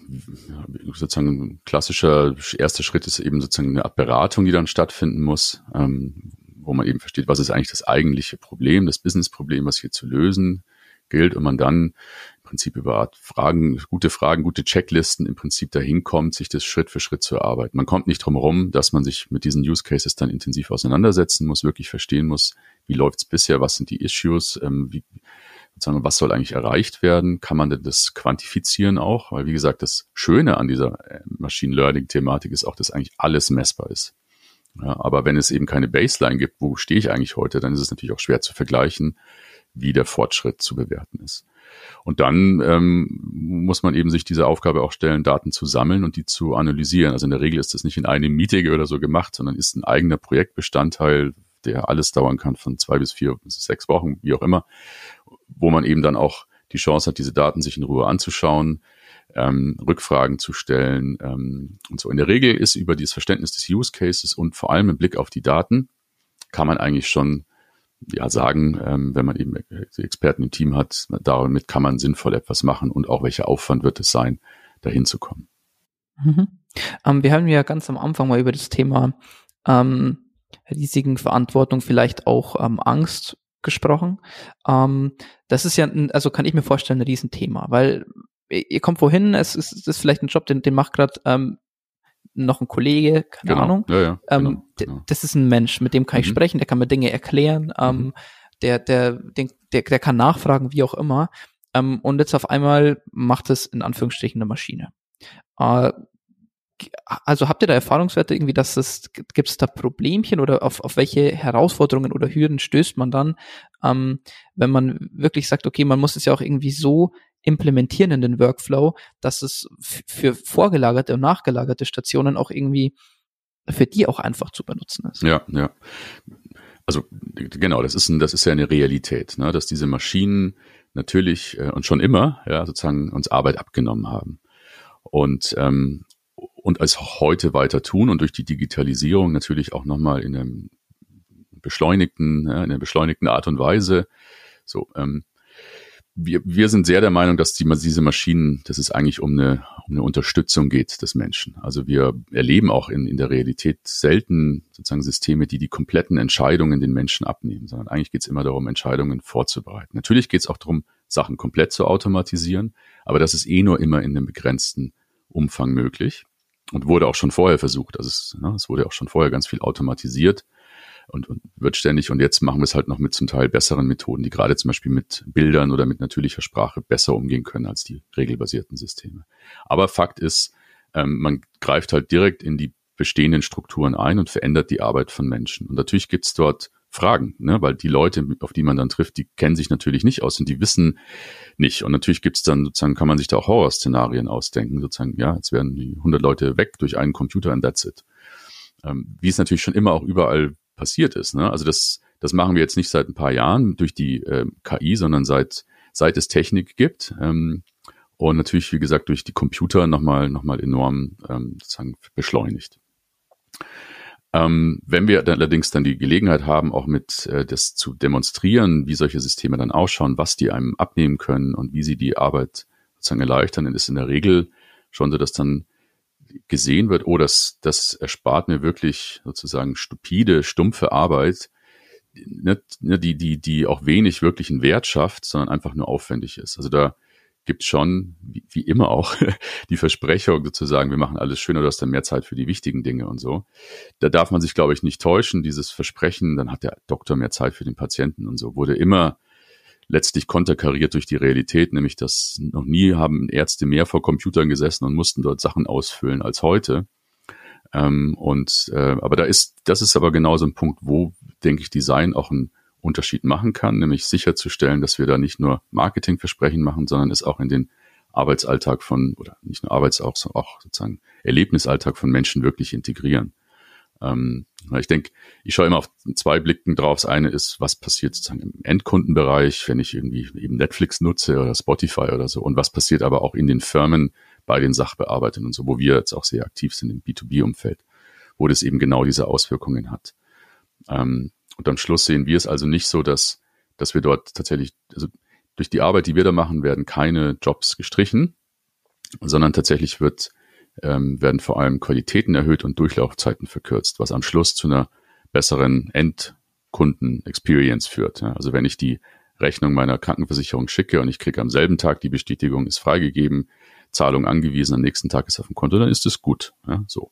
sozusagen ein klassischer erster Schritt ist eben sozusagen eine Beratung, die dann stattfinden muss, ähm, wo man eben versteht, was ist eigentlich das eigentliche Problem, das Businessproblem, was hier zu lösen gilt und man dann im Prinzip über Fragen, gute Fragen, gute Checklisten im Prinzip dahin kommt, sich das Schritt für Schritt zu erarbeiten. Man kommt nicht drum herum, dass man sich mit diesen Use Cases dann intensiv auseinandersetzen muss, wirklich verstehen muss, wie läuft's bisher, was sind die Issues, ähm, wie, sozusagen, was soll eigentlich erreicht werden? Kann man denn das quantifizieren auch? Weil, wie gesagt, das Schöne an dieser äh, Machine Learning-Thematik ist auch, dass eigentlich alles messbar ist. Ja, aber wenn es eben keine Baseline gibt, wo stehe ich eigentlich heute, dann ist es natürlich auch schwer zu vergleichen, wie der Fortschritt zu bewerten ist. Und dann ähm, muss man eben sich diese Aufgabe auch stellen, Daten zu sammeln und die zu analysieren. Also in der Regel ist das nicht in einem Meeting oder so gemacht, sondern ist ein eigener Projektbestandteil, der alles dauern kann von zwei bis vier bis sechs Wochen, wie auch immer, wo man eben dann auch die Chance hat, diese Daten sich in Ruhe anzuschauen, ähm, Rückfragen zu stellen ähm, und so. In der Regel ist über dieses Verständnis des Use Cases und vor allem im Blick auf die Daten kann man eigentlich schon ja sagen, ähm, wenn man eben Experten im Team hat, damit kann man sinnvoll etwas machen und auch welcher Aufwand wird es sein, dahin zu kommen. Mhm. Ähm, wir haben ja ganz am Anfang mal über das Thema ähm, Risiken, Verantwortung, vielleicht auch ähm, Angst gesprochen. Ähm, das ist ja, ein, also kann ich mir vorstellen, ein Riesenthema, weil ihr kommt wohin, es ist, ist vielleicht ein Job, den, den macht gerade ähm, noch ein Kollege, keine genau. Ahnung. Ja, ja, ähm, genau, genau. Das ist ein Mensch, mit dem kann ich mhm. sprechen, der kann mir Dinge erklären, ähm, mhm. der, der, der, der, der kann nachfragen, wie auch immer. Ähm, und jetzt auf einmal macht es in Anführungsstrichen eine Maschine. Äh, also habt ihr da Erfahrungswerte irgendwie, dass es, gibt es da Problemchen oder auf, auf welche Herausforderungen oder Hürden stößt man dann, ähm, wenn man wirklich sagt, okay, man muss es ja auch irgendwie so implementieren in den Workflow, dass es für vorgelagerte und nachgelagerte Stationen auch irgendwie für die auch einfach zu benutzen ist. Ja, ja. Also genau, das ist ein, das ist ja eine Realität, ne, dass diese Maschinen natürlich äh, und schon immer ja sozusagen uns Arbeit abgenommen haben und ähm, und als heute weiter tun und durch die Digitalisierung natürlich auch nochmal in einem beschleunigten, in einer beschleunigten Art und Weise. So, ähm, wir, wir sind sehr der Meinung, dass die, diese Maschinen, dass es eigentlich um eine, um eine Unterstützung geht des Menschen. Also wir erleben auch in, in der Realität selten sozusagen Systeme, die die kompletten Entscheidungen den Menschen abnehmen, sondern eigentlich geht es immer darum, Entscheidungen vorzubereiten. Natürlich geht es auch darum, Sachen komplett zu automatisieren, aber das ist eh nur immer in einem begrenzten Umfang möglich und wurde auch schon vorher versucht. Also es, ne, es wurde auch schon vorher ganz viel automatisiert und, und wird ständig. Und jetzt machen wir es halt noch mit zum Teil besseren Methoden, die gerade zum Beispiel mit Bildern oder mit natürlicher Sprache besser umgehen können als die regelbasierten Systeme. Aber Fakt ist, ähm, man greift halt direkt in die bestehenden Strukturen ein und verändert die Arbeit von Menschen. Und natürlich gibt's dort Fragen, ne? weil die Leute, auf die man dann trifft, die kennen sich natürlich nicht aus und die wissen nicht. Und natürlich gibt's dann sozusagen, kann man sich da auch Horrorszenarien ausdenken, sozusagen, ja, jetzt werden die 100 Leute weg durch einen Computer and that's it. Ähm, wie es natürlich schon immer auch überall passiert ist. Ne? Also das, das machen wir jetzt nicht seit ein paar Jahren durch die äh, KI, sondern seit, seit es Technik gibt. Ähm, und natürlich, wie gesagt, durch die Computer nochmal noch mal enorm ähm, sozusagen beschleunigt. Ähm, wenn wir dann allerdings dann die Gelegenheit haben, auch mit äh, das zu demonstrieren, wie solche Systeme dann ausschauen, was die einem abnehmen können und wie sie die Arbeit sozusagen erleichtern, dann ist in der Regel schon so, dass dann gesehen wird, oh, das, das erspart mir wirklich sozusagen stupide, stumpfe Arbeit, ne, ne, die, die, die auch wenig wirklichen Wert schafft, sondern einfach nur aufwendig ist. Also da gibt schon, wie, wie immer auch, die Versprechung sozusagen, wir machen alles schöner, du hast dann mehr Zeit für die wichtigen Dinge und so. Da darf man sich, glaube ich, nicht täuschen, dieses Versprechen, dann hat der Doktor mehr Zeit für den Patienten und so, wurde immer letztlich konterkariert durch die Realität, nämlich dass noch nie haben Ärzte mehr vor Computern gesessen und mussten dort Sachen ausfüllen als heute. Ähm, und äh, aber da ist, das ist aber genau so ein Punkt, wo, denke ich, Design auch ein Unterschied machen kann, nämlich sicherzustellen, dass wir da nicht nur Marketingversprechen machen, sondern es auch in den Arbeitsalltag von, oder nicht nur Arbeits, auch, auch sozusagen Erlebnisalltag von Menschen wirklich integrieren. Ähm, ich denke, ich schaue immer auf zwei Blicken drauf. Das eine ist, was passiert sozusagen im Endkundenbereich, wenn ich irgendwie eben Netflix nutze oder Spotify oder so. Und was passiert aber auch in den Firmen bei den Sachbearbeitern und so, wo wir jetzt auch sehr aktiv sind im B2B-Umfeld, wo das eben genau diese Auswirkungen hat. Ähm, und am Schluss sehen wir es also nicht so, dass, dass wir dort tatsächlich, also durch die Arbeit, die wir da machen, werden keine Jobs gestrichen, sondern tatsächlich wird, ähm, werden vor allem Qualitäten erhöht und Durchlaufzeiten verkürzt, was am Schluss zu einer besseren Endkunden-Experience führt. Ja. Also wenn ich die Rechnung meiner Krankenversicherung schicke und ich kriege am selben Tag die Bestätigung, ist freigegeben, Zahlung angewiesen, am nächsten Tag ist auf dem Konto, dann ist es gut. Ja, so.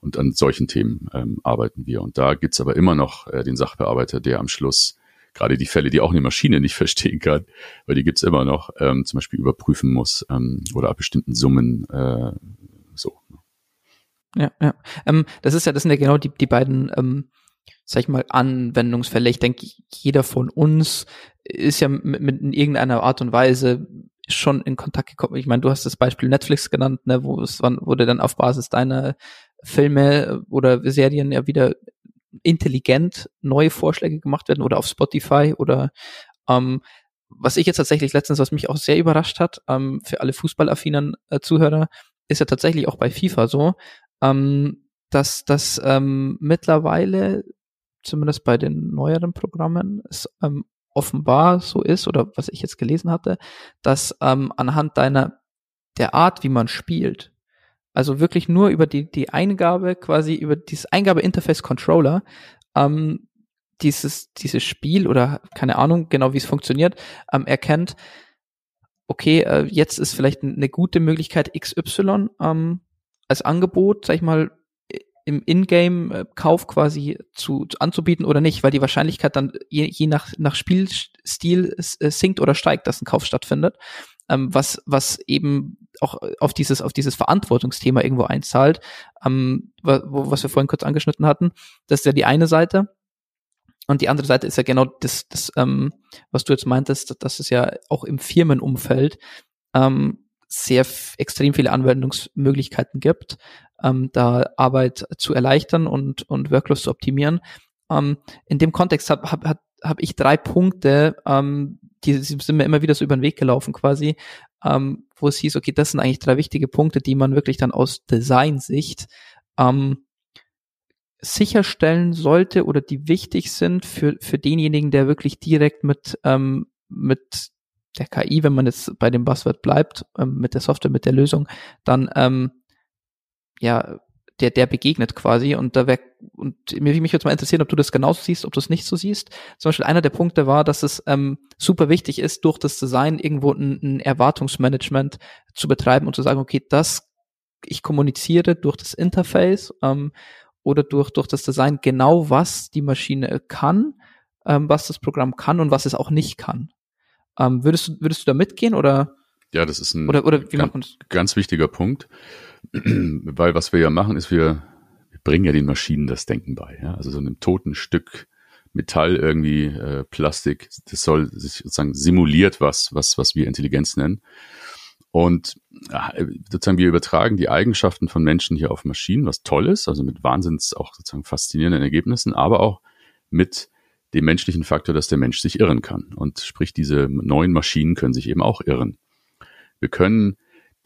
Und an solchen Themen ähm, arbeiten wir. Und da gibt's aber immer noch äh, den Sachbearbeiter, der am Schluss gerade die Fälle, die auch eine Maschine nicht verstehen kann, weil die gibt's immer noch, ähm, zum Beispiel überprüfen muss ähm, oder ab bestimmten Summen äh. Ja, ja. Ähm, das ist ja, das sind ja genau die, die beiden, ähm, sag ich mal, Anwendungsfälle. Ich denke, jeder von uns ist ja mit, mit in irgendeiner Art und Weise schon in Kontakt gekommen. Ich meine, du hast das Beispiel Netflix genannt, ne, wo es wann wurde dann auf Basis deiner Filme oder Serien ja wieder intelligent neue Vorschläge gemacht werden oder auf Spotify oder ähm, was ich jetzt tatsächlich letztens, was mich auch sehr überrascht hat, ähm, für alle fußballaffinen äh, Zuhörer, ist ja tatsächlich auch bei FIFA so, ähm, dass das ähm, mittlerweile, zumindest bei den neueren Programmen, es ähm, offenbar so ist, oder was ich jetzt gelesen hatte, dass ähm, anhand deiner der Art, wie man spielt, also wirklich nur über die, die Eingabe, quasi über dieses Eingabe-Interface-Controller, ähm, dieses, dieses Spiel oder keine Ahnung genau, wie es funktioniert, ähm, erkennt, okay, äh, jetzt ist vielleicht eine gute Möglichkeit XY ähm, als Angebot, sag ich mal, im Ingame-Kauf quasi zu, zu, anzubieten oder nicht, weil die Wahrscheinlichkeit dann je, je nach, nach Spielstil äh, sinkt oder steigt, dass ein Kauf stattfindet. Ähm, was, was eben auch auf dieses, auf dieses Verantwortungsthema irgendwo einzahlt, ähm, was wir vorhin kurz angeschnitten hatten. Das ist ja die eine Seite. Und die andere Seite ist ja genau das, das ähm, was du jetzt meintest, dass es ja auch im Firmenumfeld ähm, sehr extrem viele Anwendungsmöglichkeiten gibt, ähm, da Arbeit zu erleichtern und, und Workflows zu optimieren. Ähm, in dem Kontext habe hab, hab, hab ich drei Punkte, ähm, die sind mir immer wieder so über den Weg gelaufen quasi, ähm, wo es hieß, okay, das sind eigentlich drei wichtige Punkte, die man wirklich dann aus Design-Sicht ähm, sicherstellen sollte oder die wichtig sind für, für denjenigen, der wirklich direkt mit, ähm, mit der KI, wenn man jetzt bei dem Buzzword bleibt, ähm, mit der Software, mit der Lösung, dann ähm, ja, der, der begegnet quasi und da wäre, und mich, mich würde mal interessieren, ob du das genauso siehst, ob du es nicht so siehst. Zum Beispiel einer der Punkte war, dass es ähm, super wichtig ist, durch das Design irgendwo ein, ein Erwartungsmanagement zu betreiben und zu sagen, okay, das, ich kommuniziere durch das Interface ähm, oder durch, durch das Design genau, was die Maschine kann, ähm, was das Programm kann und was es auch nicht kann. Ähm, würdest, du, würdest du da mitgehen oder? Ja, das ist ein oder, oder ganz, ganz wichtiger Punkt, weil was wir ja machen, ist, wir, wir bringen ja den Maschinen das Denken bei. Ja? Also so einem toten Stück Metall irgendwie, äh, Plastik, das soll sich sozusagen simuliert was, was, was wir Intelligenz nennen. Und äh, sozusagen wir übertragen die Eigenschaften von Menschen hier auf Maschinen, was toll ist, also mit wahnsinns auch sozusagen faszinierenden Ergebnissen, aber auch mit dem menschlichen Faktor, dass der Mensch sich irren kann. Und sprich, diese neuen Maschinen können sich eben auch irren. Wir können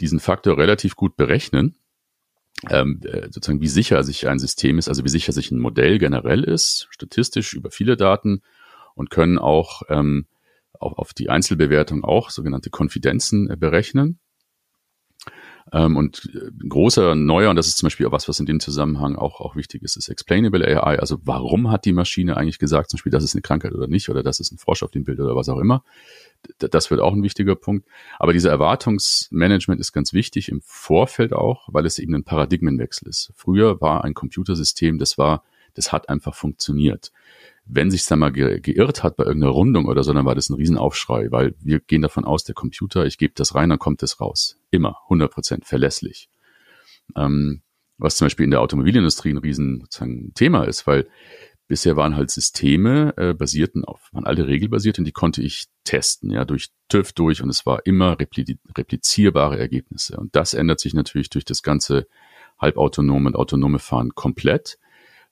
diesen Faktor relativ gut berechnen, ähm, äh, sozusagen wie sicher sich ein System ist, also wie sicher sich ein Modell generell ist, statistisch über viele Daten und können auch ähm, auch auf die Einzelbewertung auch sogenannte Konfidenzen äh, berechnen. Ähm, und äh, großer neuer, und das ist zum Beispiel auch was, was in dem Zusammenhang auch, auch wichtig ist, ist Explainable AI. Also warum hat die Maschine eigentlich gesagt, zum Beispiel, das ist eine Krankheit oder nicht, oder das ist ein Frosch auf dem Bild oder was auch immer. Das wird auch ein wichtiger Punkt. Aber dieser Erwartungsmanagement ist ganz wichtig im Vorfeld auch, weil es eben ein Paradigmenwechsel ist. Früher war ein Computersystem, das war, das hat einfach funktioniert wenn sich dann mal ge geirrt hat bei irgendeiner Rundung oder so, dann war das ein Riesenaufschrei, weil wir gehen davon aus, der Computer, ich gebe das rein, dann kommt das raus. Immer, 100 Prozent, verlässlich. Ähm, was zum Beispiel in der Automobilindustrie ein Riesenthema ist, weil bisher waren halt Systeme äh, basierten auf, waren alle regelbasiert und die konnte ich testen, ja, durch TÜV durch und es war immer repli replizierbare Ergebnisse. Und das ändert sich natürlich durch das ganze halbautonome und autonome Fahren komplett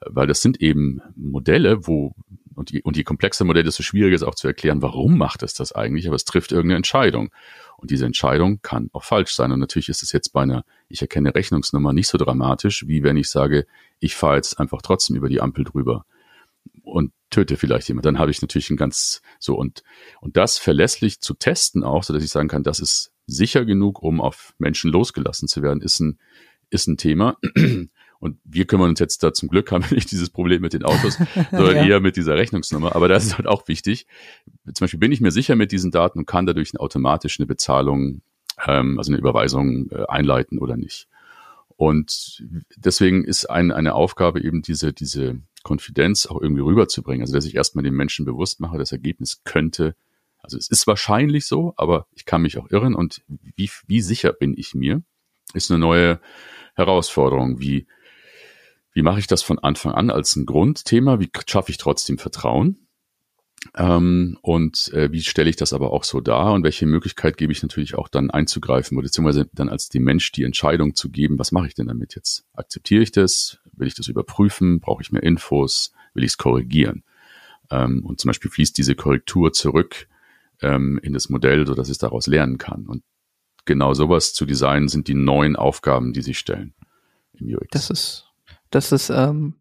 weil das sind eben Modelle, wo und je, und je komplexer Modell, desto schwieriger ist auch zu erklären, warum macht es das eigentlich, aber es trifft irgendeine Entscheidung. Und diese Entscheidung kann auch falsch sein. Und natürlich ist es jetzt bei einer, ich erkenne Rechnungsnummer nicht so dramatisch, wie wenn ich sage, ich fahre jetzt einfach trotzdem über die Ampel drüber und töte vielleicht jemand. Dann habe ich natürlich ein ganz so und, und das verlässlich zu testen auch, so dass ich sagen kann, das ist sicher genug, um auf Menschen losgelassen zu werden, ist ein, ist ein Thema. Und wir kümmern uns jetzt da zum Glück, haben wir nicht dieses Problem mit den Autos, sondern ja. eher mit dieser Rechnungsnummer. Aber das ist halt auch wichtig. Zum Beispiel bin ich mir sicher mit diesen Daten und kann dadurch automatisch eine Bezahlung, ähm, also eine Überweisung äh, einleiten oder nicht. Und deswegen ist ein, eine Aufgabe eben diese, diese Konfidenz auch irgendwie rüberzubringen. Also dass ich erstmal den Menschen bewusst mache, das Ergebnis könnte, also es ist wahrscheinlich so, aber ich kann mich auch irren. Und wie, wie sicher bin ich mir, ist eine neue Herausforderung. Wie wie mache ich das von Anfang an als ein Grundthema? Wie schaffe ich trotzdem Vertrauen? Ähm, und äh, wie stelle ich das aber auch so dar und welche Möglichkeit gebe ich natürlich auch dann einzugreifen beziehungsweise dann als dem Mensch die Entscheidung zu geben, was mache ich denn damit jetzt? Akzeptiere ich das? Will ich das überprüfen? Brauche ich mehr Infos? Will ich es korrigieren? Ähm, und zum Beispiel fließt diese Korrektur zurück ähm, in das Modell, so dass es daraus lernen kann. Und genau sowas zu designen sind die neuen Aufgaben, die sich stellen im UX. Das ist das ist, ähm,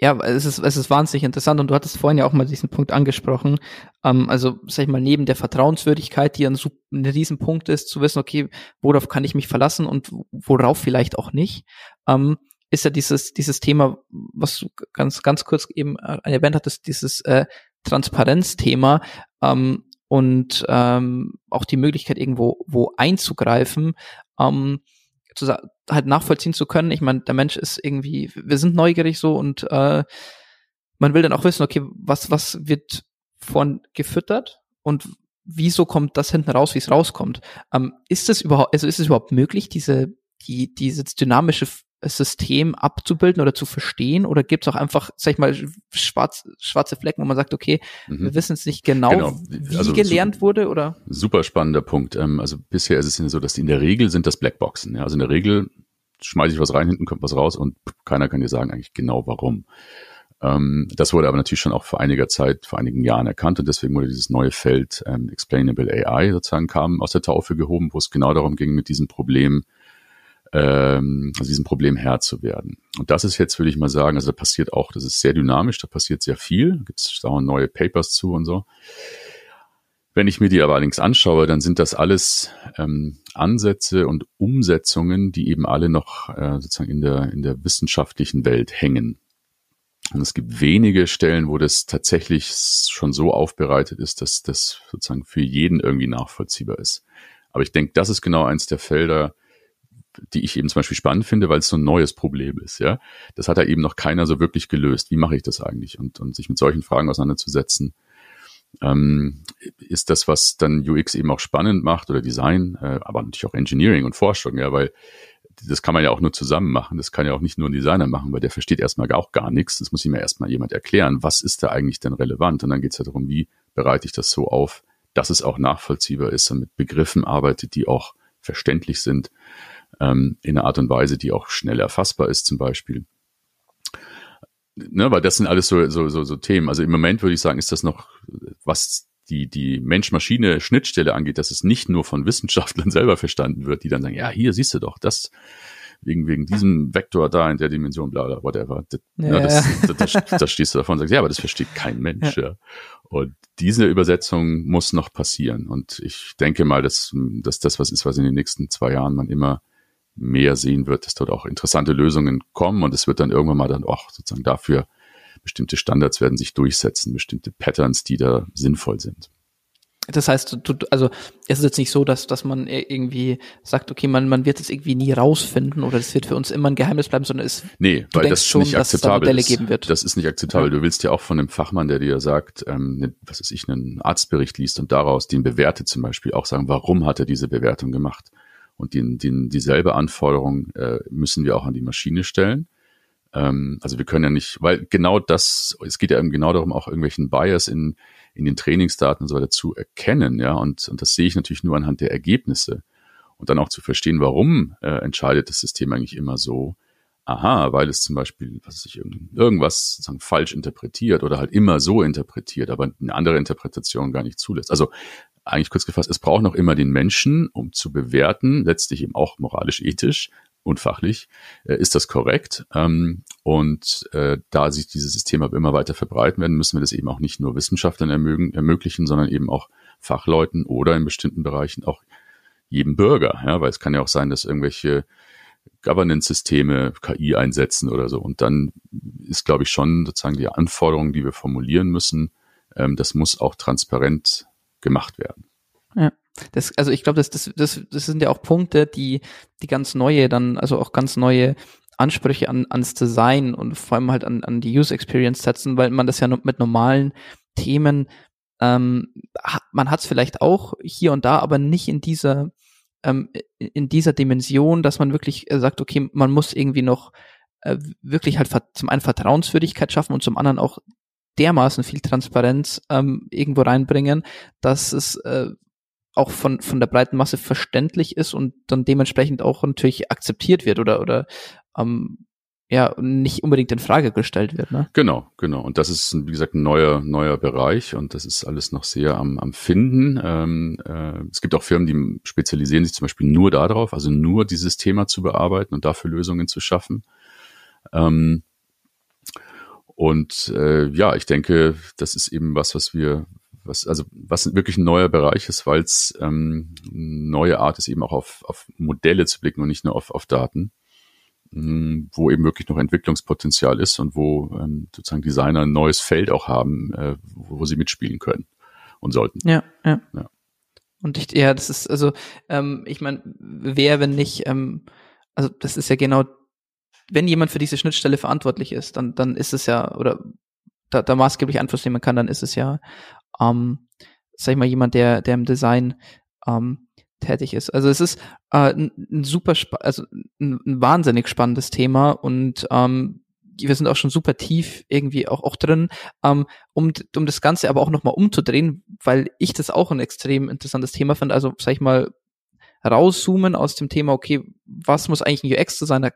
ja, es ist, es ist wahnsinnig interessant und du hattest vorhin ja auch mal diesen Punkt angesprochen. Ähm, also, sag ich mal, neben der Vertrauenswürdigkeit, die ein, ein Riesenpunkt ist, zu wissen, okay, worauf kann ich mich verlassen und worauf vielleicht auch nicht, ähm, ist ja dieses, dieses Thema, was du ganz, ganz kurz eben äh, erwähnt hattest, dieses äh, Transparenzthema ähm, und ähm, auch die Möglichkeit, irgendwo wo einzugreifen. Ähm, zu, halt nachvollziehen zu können. Ich meine, der Mensch ist irgendwie, wir sind neugierig so und äh, man will dann auch wissen, okay, was, was wird von gefüttert und wieso kommt das hinten raus, wie es rauskommt? Ähm, ist es überhaupt, also ist es überhaupt möglich, diese, die, dieses dynamische System abzubilden oder zu verstehen? Oder gibt es auch einfach, sag ich mal, schwarz, schwarze Flecken, wo man sagt, okay, mhm. wir wissen es nicht genau, genau. wie also gelernt wurde? Oder? Super spannender Punkt. Ähm, also bisher ist es so, dass in der Regel sind das Blackboxen. Also in der Regel schmeiße ich was rein, hinten kommt was raus und keiner kann dir sagen eigentlich genau warum. Ähm, das wurde aber natürlich schon auch vor einiger Zeit, vor einigen Jahren erkannt und deswegen wurde dieses neue Feld ähm, Explainable AI sozusagen kam aus der Taufe gehoben, wo es genau darum ging, mit diesem Problem ähm, also diesem Problem Herr zu werden. Und das ist jetzt, würde ich mal sagen, also da passiert auch, das ist sehr dynamisch, da passiert sehr viel, gibt es da neue Papers zu und so. Wenn ich mir die aber allerdings anschaue, dann sind das alles ähm, Ansätze und Umsetzungen, die eben alle noch äh, sozusagen in der, in der wissenschaftlichen Welt hängen. Und es gibt wenige Stellen, wo das tatsächlich schon so aufbereitet ist, dass das sozusagen für jeden irgendwie nachvollziehbar ist. Aber ich denke, das ist genau eins der Felder, die ich eben zum Beispiel spannend finde, weil es so ein neues Problem ist, ja. Das hat ja eben noch keiner so wirklich gelöst. Wie mache ich das eigentlich? Und, und sich mit solchen Fragen auseinanderzusetzen, ähm, ist das, was dann UX eben auch spannend macht oder Design, äh, aber natürlich auch Engineering und Forschung, ja, weil das kann man ja auch nur zusammen machen. Das kann ja auch nicht nur ein Designer machen, weil der versteht erstmal auch gar nichts. Das muss ihm ja erstmal jemand erklären, was ist da eigentlich denn relevant? Und dann geht es ja darum, wie bereite ich das so auf, dass es auch nachvollziehbar ist und mit Begriffen arbeitet, die auch verständlich sind ähm, in einer Art und Weise, die auch schnell erfassbar ist zum Beispiel. Ne, weil das sind alles so, so, so, so Themen. Also im Moment würde ich sagen, ist das noch, was die, die Mensch-Maschine-Schnittstelle angeht, dass es nicht nur von Wissenschaftlern selber verstanden wird, die dann sagen, ja, hier siehst du doch, das, wegen, wegen diesem Vektor da in der Dimension, bla, bla, whatever. Das, ja, ne, das, das, das, das stehst du davon und sagst, ja, aber das versteht kein Mensch, ja. ja. Und diese Übersetzung muss noch passieren. Und ich denke mal, dass, dass das was ist, was in den nächsten zwei Jahren man immer mehr sehen wird, dass dort auch interessante Lösungen kommen und es wird dann irgendwann mal dann auch sozusagen dafür bestimmte Standards werden sich durchsetzen, bestimmte Patterns, die da sinnvoll sind. Das heißt, du, also es ist jetzt nicht so, dass, dass man irgendwie sagt, okay, man, man wird es irgendwie nie rausfinden oder es wird für uns immer ein Geheimnis bleiben, sondern es nee, weil das schon, nicht akzeptabel da ist. Wird. Das ist nicht akzeptabel. Ja. Du willst ja auch von einem Fachmann, der dir sagt, ähm, ne, was weiß ich, einen Arztbericht liest und daraus den bewertet zum Beispiel, auch sagen, warum hat er diese Bewertung gemacht? Und die, die, dieselbe Anforderung äh, müssen wir auch an die Maschine stellen. Ähm, also wir können ja nicht, weil genau das, es geht ja eben genau darum, auch irgendwelchen Bias in, in den Trainingsdaten und so weiter zu erkennen, ja. Und, und das sehe ich natürlich nur anhand der Ergebnisse. Und dann auch zu verstehen, warum äh, entscheidet das System eigentlich immer so. Aha, weil es zum Beispiel, was weiß ich, irgendwas sozusagen falsch interpretiert oder halt immer so interpretiert, aber eine andere Interpretation gar nicht zulässt. Also eigentlich kurz gefasst, es braucht noch immer den Menschen, um zu bewerten, letztlich eben auch moralisch-ethisch und fachlich, äh, ist das korrekt. Ähm, und äh, da sich diese Systeme aber immer weiter verbreiten werden, müssen wir das eben auch nicht nur Wissenschaftlern ermöglichen, sondern eben auch Fachleuten oder in bestimmten Bereichen auch jedem Bürger. Ja, weil es kann ja auch sein, dass irgendwelche Governance-Systeme KI einsetzen oder so. Und dann ist, glaube ich, schon sozusagen die Anforderung, die wir formulieren müssen, ähm, das muss auch transparent gemacht werden. Ja. Das, also ich glaube, das, das, das, das sind ja auch Punkte, die, die ganz neue, dann, also auch ganz neue Ansprüche an, ans Design und vor allem halt an, an die User Experience setzen, weil man das ja mit normalen Themen, ähm, man hat es vielleicht auch hier und da, aber nicht in dieser, ähm, in dieser Dimension, dass man wirklich äh, sagt, okay, man muss irgendwie noch äh, wirklich halt zum einen Vertrauenswürdigkeit schaffen und zum anderen auch dermaßen viel Transparenz ähm, irgendwo reinbringen, dass es äh, auch von, von der breiten Masse verständlich ist und dann dementsprechend auch natürlich akzeptiert wird oder, oder ähm, ja, nicht unbedingt in Frage gestellt wird. Ne? Genau, genau. Und das ist, wie gesagt, ein neuer, neuer Bereich und das ist alles noch sehr am, am Finden. Ähm, äh, es gibt auch Firmen, die spezialisieren sich zum Beispiel nur darauf, also nur dieses Thema zu bearbeiten und dafür Lösungen zu schaffen. Ähm, und äh, ja, ich denke, das ist eben was, was wir, was, also was wirklich ein neuer Bereich ist, weil es ähm, neue Art ist, eben auch auf, auf Modelle zu blicken und nicht nur auf, auf Daten, mh, hm, wo eben wirklich noch Entwicklungspotenzial ist und wo ähm, sozusagen Designer ein neues Feld auch haben, äh, wo, wo sie mitspielen können und sollten. Ja, ja. ja. Und ich, ja, das ist, also, ähm, ich meine, wer, wenn nicht, ähm, also das ist ja genau wenn jemand für diese Schnittstelle verantwortlich ist, dann, dann ist es ja, oder da, da maßgeblich Einfluss nehmen kann, dann ist es ja ähm, sag ich mal, jemand, der, der im Design ähm, tätig ist. Also es ist äh, ein, ein super, also ein, ein wahnsinnig spannendes Thema und ähm, wir sind auch schon super tief irgendwie auch, auch drin, ähm, um, um das Ganze aber auch nochmal umzudrehen, weil ich das auch ein extrem interessantes Thema finde. Also, sag ich mal, rauszoomen aus dem Thema, okay, was muss eigentlich ein UX-Designer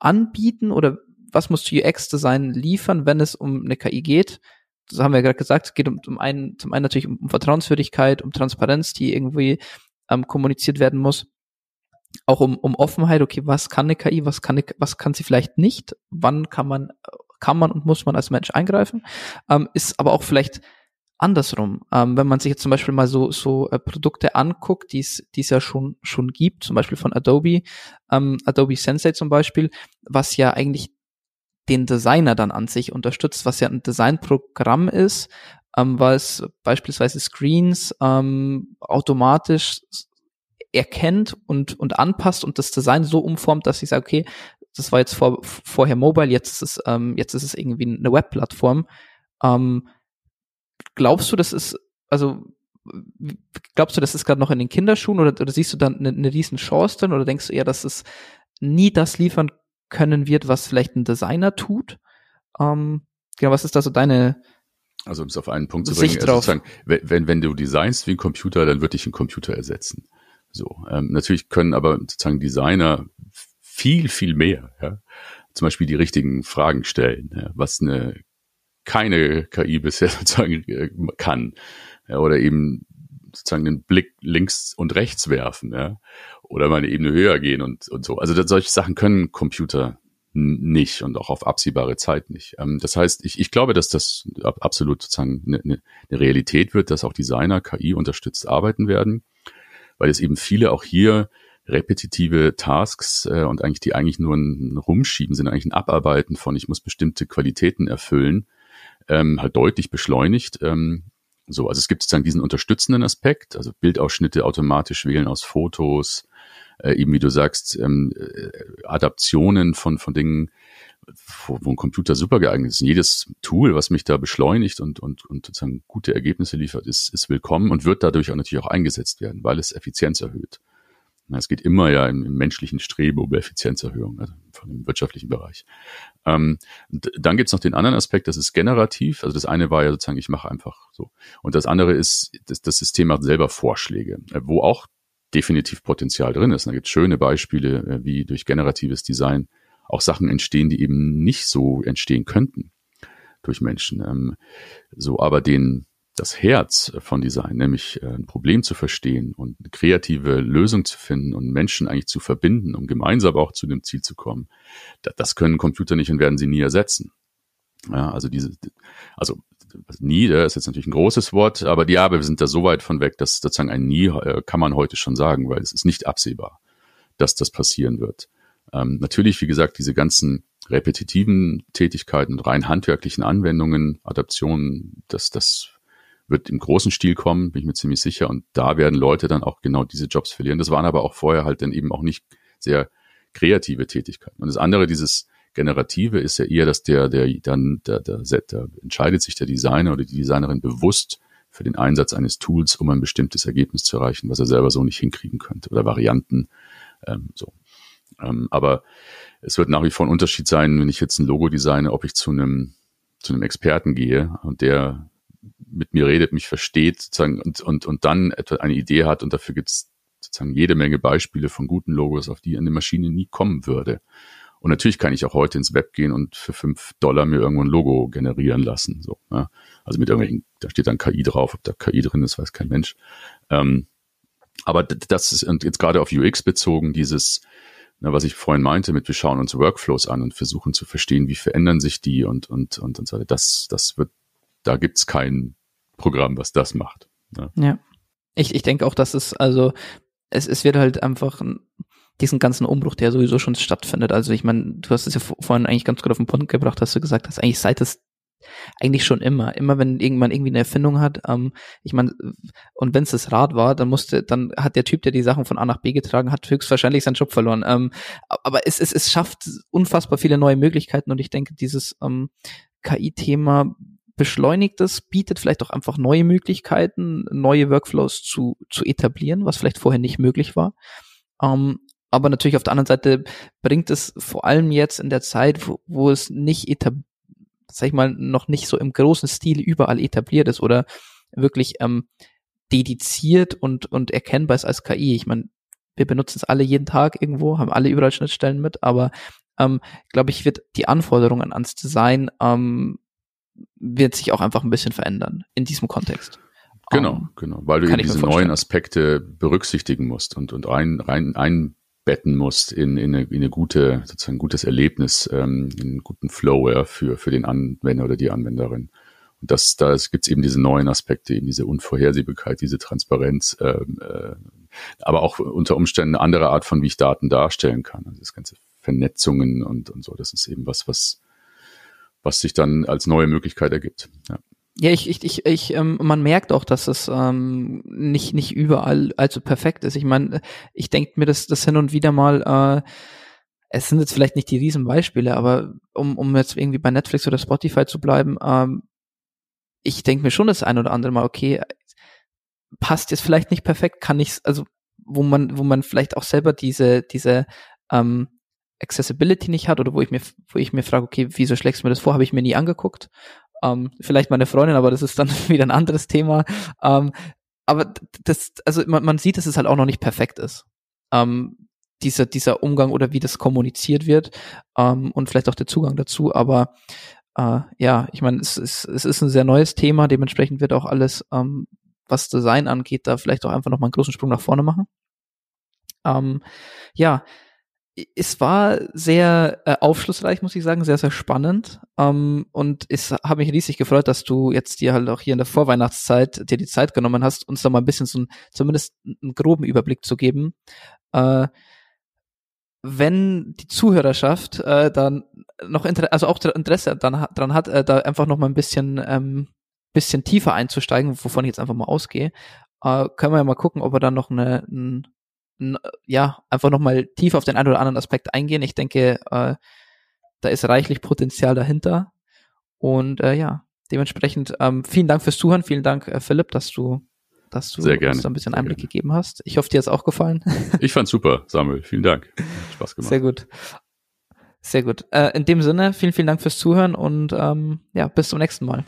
anbieten oder was muss UX-Design liefern, wenn es um eine KI geht? Das haben wir ja gerade gesagt, es geht um, um einen, zum einen natürlich um, um Vertrauenswürdigkeit, um Transparenz, die irgendwie ähm, kommuniziert werden muss. Auch um, um Offenheit, okay, was kann eine KI, was kann, eine, was kann sie vielleicht nicht, wann kann man, kann man und muss man als Mensch eingreifen, ähm, ist aber auch vielleicht andersrum. Ähm, wenn man sich jetzt zum Beispiel mal so, so äh, Produkte anguckt, die es ja schon, schon gibt, zum Beispiel von Adobe, ähm, Adobe Sensei zum Beispiel, was ja eigentlich den Designer dann an sich unterstützt, was ja ein Designprogramm ist, ähm, was beispielsweise Screens ähm, automatisch erkennt und, und anpasst und das Design so umformt, dass ich sage, okay, das war jetzt vor, vorher Mobile, jetzt ist es, ähm, jetzt ist es irgendwie eine Webplattform. Ähm, glaubst du, das ist, also glaubst du, das ist gerade noch in den Kinderschuhen oder, oder siehst du dann eine, eine riesen Chance drin oder denkst du eher, dass es nie das liefern können wird, was vielleicht ein Designer tut? Ähm, genau, was ist da so deine also um es auf einen Punkt zu bringen, also wenn, wenn du designst wie ein Computer, dann wird dich ein Computer ersetzen. So, ähm, natürlich können aber sozusagen Designer viel, viel mehr. Ja? Zum Beispiel die richtigen Fragen stellen, ja? was eine keine KI bisher sozusagen äh, kann. Ja? Oder eben sozusagen den Blick links und rechts werfen, ja, oder mal eine Ebene höher gehen und, und so. Also das, solche Sachen können Computer nicht und auch auf absehbare Zeit nicht. Ähm, das heißt, ich, ich glaube, dass das absolut sozusagen eine, eine Realität wird, dass auch Designer KI unterstützt arbeiten werden weil es eben viele auch hier repetitive Tasks äh, und eigentlich die eigentlich nur ein Rumschieben sind, eigentlich ein Abarbeiten von, ich muss bestimmte Qualitäten erfüllen, ähm, halt deutlich beschleunigt. Ähm, so, also es gibt sozusagen diesen unterstützenden Aspekt, also Bildausschnitte automatisch wählen aus Fotos, äh, eben wie du sagst, ähm, äh, Adaptionen von, von Dingen, wo, wo ein Computer super geeignet ist. Und jedes Tool, was mich da beschleunigt und, und, und sozusagen gute Ergebnisse liefert, ist, ist willkommen und wird dadurch auch natürlich auch eingesetzt werden, weil es Effizienz erhöht. Es geht immer ja im, im menschlichen Streben um Effizienzerhöhung, also von dem wirtschaftlichen Bereich. Ähm, dann gibt's noch den anderen Aspekt, das ist generativ. Also das eine war ja sozusagen, ich mache einfach so. Und das andere ist, das, das System macht selber Vorschläge, äh, wo auch definitiv Potenzial drin ist. Da gibt's schöne Beispiele, äh, wie durch generatives Design auch Sachen entstehen, die eben nicht so entstehen könnten durch Menschen. Ähm, so, aber den, das Herz von Design, nämlich äh, ein Problem zu verstehen und eine kreative Lösung zu finden und Menschen eigentlich zu verbinden, um gemeinsam auch zu dem Ziel zu kommen, das, können Computer nicht und werden sie nie ersetzen. Ja, also diese, also nie, das ist jetzt natürlich ein großes Wort, aber die, ja, wir sind da so weit von weg, dass sozusagen ein nie äh, kann man heute schon sagen, weil es ist nicht absehbar, dass das passieren wird. Ähm, natürlich, wie gesagt, diese ganzen repetitiven Tätigkeiten und rein handwerklichen Anwendungen, Adaptionen, das, das wird im großen Stil kommen, bin ich mir ziemlich sicher. Und da werden Leute dann auch genau diese Jobs verlieren. Das waren aber auch vorher halt dann eben auch nicht sehr kreative Tätigkeiten. Und das andere, dieses Generative, ist ja eher, dass der, der dann, der, der, der entscheidet sich der Designer oder die Designerin bewusst für den Einsatz eines Tools, um ein bestimmtes Ergebnis zu erreichen, was er selber so nicht hinkriegen könnte oder Varianten. Ähm, so. Ähm, aber es wird nach wie vor ein Unterschied sein, wenn ich jetzt ein Logo designe, ob ich zu einem, zu einem Experten gehe und der mit mir redet, mich versteht sozusagen und, und, und dann etwa eine Idee hat und dafür gibt es sozusagen jede Menge Beispiele von guten Logos, auf die eine Maschine nie kommen würde. Und natürlich kann ich auch heute ins Web gehen und für fünf Dollar mir irgendwo ein Logo generieren lassen. So, ja. Also mit irgendwelchen, da steht dann KI drauf, ob da KI drin ist, weiß kein Mensch. Ähm, aber das ist und jetzt gerade auf UX bezogen, dieses, na, was ich vorhin meinte, mit wir schauen uns Workflows an und versuchen zu verstehen, wie verändern sich die und und und und so weiter. Das das wird, da gibt's kein Programm, was das macht. Ja. ja. Ich ich denke auch, dass es also es es wird halt einfach diesen ganzen Umbruch, der sowieso schon stattfindet. Also ich meine, du hast es ja vorhin eigentlich ganz gut auf den Punkt gebracht, hast du gesagt, dass eigentlich seit es eigentlich schon immer. Immer wenn irgendwann irgendwie eine Erfindung hat, ähm, ich meine, und wenn es das Rad war, dann musste, dann hat der Typ, der die Sachen von A nach B getragen hat, höchstwahrscheinlich seinen Job verloren. Ähm, aber es, es, es schafft unfassbar viele neue Möglichkeiten und ich denke, dieses ähm, KI-Thema beschleunigt es, bietet vielleicht auch einfach neue Möglichkeiten, neue Workflows zu, zu etablieren, was vielleicht vorher nicht möglich war. Ähm, aber natürlich auf der anderen Seite bringt es vor allem jetzt in der Zeit, wo, wo es nicht etabliert, sag ich mal, noch nicht so im großen Stil überall etabliert ist oder wirklich ähm, dediziert und, und erkennbar ist als KI. Ich meine, wir benutzen es alle jeden Tag irgendwo, haben alle überall Schnittstellen mit, aber ähm, glaube ich, wird die Anforderungen ans Design ähm, wird sich auch einfach ein bisschen verändern in diesem Kontext. Genau, um, ähm, genau, weil du eben diese neuen Aspekte berücksichtigen musst und, und rein, rein, einbetten musst in, in, eine, in eine gute, sozusagen gutes Erlebnis, ähm, in einen guten Flow ja, für, für den Anwender oder die Anwenderin. Und das, da gibt's eben diese neuen Aspekte, eben diese Unvorhersehbarkeit, diese Transparenz, ähm, äh, aber auch unter Umständen eine andere Art von, wie ich Daten darstellen kann. Also das ganze Vernetzungen und, und so, das ist eben was, was, was sich dann als neue Möglichkeit ergibt. Ja. Ja, ich, ich, ich, ich ähm, man merkt auch, dass es ähm, nicht, nicht überall allzu perfekt ist. Ich meine, ich denke mir das, das hin und wieder mal, äh, es sind jetzt vielleicht nicht die Riesenbeispiele, aber um, um jetzt irgendwie bei Netflix oder Spotify zu bleiben, ähm, ich denke mir schon das ein oder andere Mal, okay, passt jetzt vielleicht nicht perfekt, kann ich, also wo man, wo man vielleicht auch selber diese, diese ähm, Accessibility nicht hat oder wo ich mir, wo ich mir frage, okay, wieso schlägst du mir das vor, habe ich mir nie angeguckt. Ähm, vielleicht meine Freundin, aber das ist dann wieder ein anderes Thema. Ähm, aber das, also man, man sieht, dass es halt auch noch nicht perfekt ist. Ähm, dieser, dieser Umgang oder wie das kommuniziert wird ähm, und vielleicht auch der Zugang dazu. Aber äh, ja, ich meine, es, es, es ist ein sehr neues Thema, dementsprechend wird auch alles, ähm, was Design angeht, da vielleicht auch einfach nochmal einen großen Sprung nach vorne machen. Ähm, ja, es war sehr äh, aufschlussreich, muss ich sagen, sehr, sehr spannend. Ähm, und es hat mich riesig gefreut, dass du jetzt dir halt auch hier in der Vorweihnachtszeit dir die Zeit genommen hast, uns da mal ein bisschen so ein, zumindest einen groben Überblick zu geben. Äh, wenn die Zuhörerschaft äh, dann noch Interesse, also auch Interesse dann, dran hat, äh, da einfach noch mal ein bisschen, ähm, bisschen tiefer einzusteigen, wovon ich jetzt einfach mal ausgehe, äh, können wir ja mal gucken, ob wir dann noch eine, ein, ein, ja, einfach noch mal tiefer auf den einen oder anderen Aspekt eingehen. Ich denke, äh, da ist reichlich Potenzial dahinter. Und äh, ja, dementsprechend ähm, vielen Dank fürs Zuhören, vielen Dank, äh, Philipp, dass du dass du uns da ein bisschen Einblick gegeben hast. Ich hoffe, dir hat es auch gefallen. Ich fand's super, Samuel. Vielen Dank. Spaß gemacht. Sehr gut. Sehr gut. Äh, in dem Sinne, vielen, vielen Dank fürs Zuhören und ähm, ja, bis zum nächsten Mal.